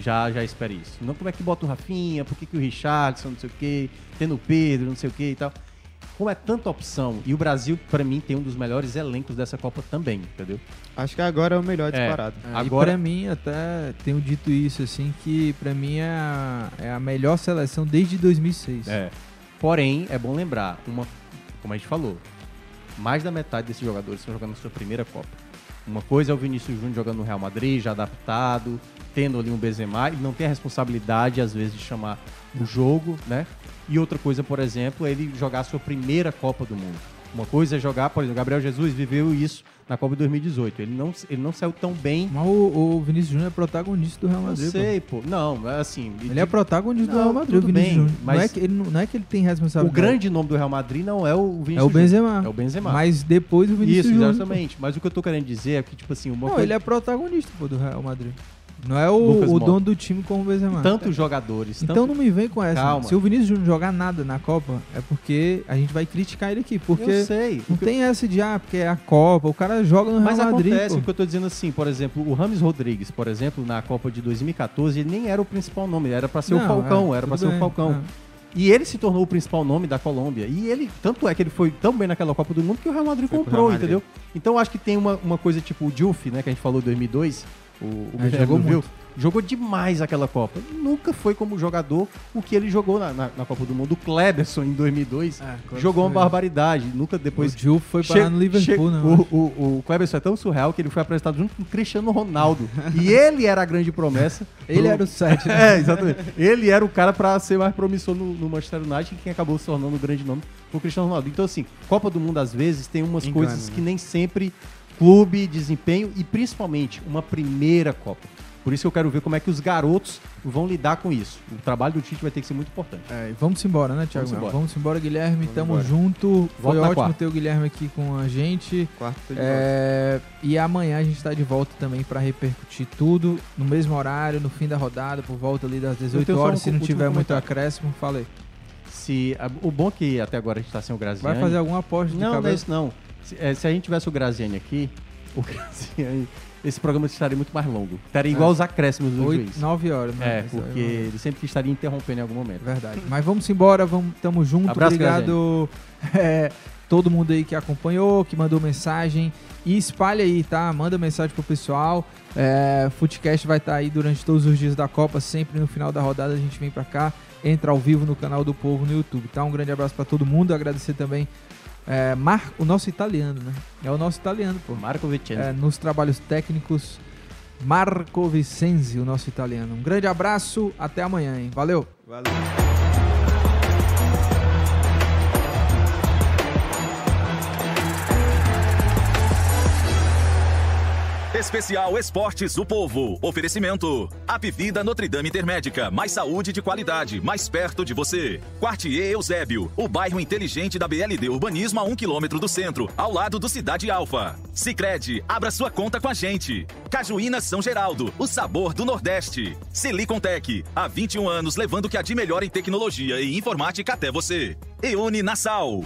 Já, já espere isso. Não como é que bota o Rafinha, por que, que o Richardson, não sei o quê, tendo o Pedro, não sei o quê e tal. Como é tanta opção, e o Brasil, pra mim, tem um dos melhores elencos dessa Copa também, entendeu? Acho que agora é o melhor É. disparado. Agora... Agora- E pra mim, até tenho dito isso, assim, que pra mim é a, é a melhor seleção desde 2006. É. Porém, é bom lembrar, uma, como a gente falou, mais da metade desses jogadores estão jogando na sua primeira Copa. Uma coisa é o Vinícius Júnior jogando no Real Madrid, já adaptado, tendo ali um Benzema, ele não tem a responsabilidade, às vezes, de chamar o jogo, né? E outra coisa, por exemplo, é ele jogar a sua primeira Copa do Mundo. Uma coisa é jogar, por exemplo, o Gabriel Jesus viveu isso na Copa de 2018. Ele não, ele não saiu tão bem. Mas o, o Vinícius Júnior é protagonista do Real Madrid. pô. sei, pô. Não, é assim. Ele é protagonista do Não, Real Madrid, o tudo bem, Júnior. mas- Não, é que ele, não, é que ele tem O responsabilidade. grande nome do Real Madrid não é o Vinícius É o Benzema. Júnior, É o Benzema. Mas depois o Vinícius Isso, Júnior. exatamente. Mas o que eu tô querendo dizer é que, tipo assim, uma Não, coisa... ele é protagonista pô, do Real Madrid. Não é o, o dono do time como o Benzema. Tantos jogadores. Então tanto- não me vem com essa. Calma. Se o Vinícius Júnior jogar nada na Copa, é porque a gente vai criticar ele aqui. Porque Eu sei. não tem essa de, ah, porque é a Copa. O cara joga no Real Mas Madrid. acontece, pô. o que eu tô dizendo assim, por exemplo, o Rames Rodrigues, por exemplo, na Copa de 2014, ele nem era o principal nome, era pra ser o Não, Falcão, é, era tudo ser bem, o Falcão. é. E ele se tornou o principal nome da Colômbia. E ele, tanto é que ele foi tão bem naquela Copa do Mundo que o Real Madrid Foi pro comprou, Real Madrid. entendeu? Então acho que tem uma, uma coisa tipo o Diouf, né, que a gente falou em 2002, o, o É, jogou viu? muito. Jogou demais aquela Copa. Nunca foi como jogador o que ele jogou na, na, na Copa do Mundo. O Kleberson, em 2002, Kleberson jogou uma foi- barbaridade. Nunca depois... O Diouf foi parar no Liverpool, né, o, o, o Kleberson é tão surreal que ele foi apresentado junto com o Cristiano Ronaldo. e ele era a grande promessa. Ele pro- era o sete, né? É, exatamente. Ele era o cara pra ser mais promissor no, no Manchester United e quem acabou se tornando o grande nome foi o Cristiano Ronaldo. Então, assim, Copa do Mundo, às vezes, tem umas Engana, coisas né? que nem sempre clube, desempenho e principalmente uma primeira Copa. Por isso que eu quero ver como é que os garotos vão lidar com isso. O trabalho do Tite vai ter que ser muito importante. É, vamos embora, né, Thiago? Vamos embora. Vamos embora, Guilherme. Tamo embora. junto. Foi Volta na ótimo quarta. ter o Guilherme aqui com a gente. Quarto de É, e amanhã a gente tá de volta também pra repercutir tudo no mesmo horário, no fim da rodada, por volta ali das 18 tenho só horas. um Se não tiver muito acréscimo, falei. Se, a- o bom é que até agora a gente tá sem o Graziani. Vai fazer alguma aposta de Não, não é cabeça? isso não. Se, é, se a gente tivesse o Graziani aqui, o Graziani, esse programa estaria muito mais longo. Estaria igual É. os acréscimos do Oito, juiz. nove horas, né? É, porque vamos- ele sempre estaria interrompendo em algum momento. Verdade. Mas vamos embora, vamos, tamo junto. Abraço, Obrigado é, todo mundo aí que acompanhou, que mandou mensagem. E espalha aí, tá? Manda mensagem pro pessoal. É, Footcast vai estar aí durante todos os dias da Copa, sempre no final da rodada a gente vem pra cá, entra ao vivo no canal do Povo no YouTube, tá? Um grande abraço pra todo mundo, agradecer também é, Mar, o nosso italiano, né? É o nosso italiano, pô. Marco Vicenzi. É, nos trabalhos técnicos, Marco Vicenzi, o nosso italiano. Um grande abraço, até amanhã, hein? Valeu! Valeu. Especial Esportes o Povo. Oferecimento. Apivida Notre Dame Intermédica. Mais saúde de qualidade, mais perto de você. Quartier Eusébio. O bairro inteligente da BLD Urbanismo a um quilômetro do centro, ao lado do Cidade Alfa. Sicredi, abra sua conta com a gente. Cajuína São Geraldo. O sabor do Nordeste. Silicon Tech. Há 21 anos levando o que há de melhor em tecnologia e informática até você. Eune Nassau.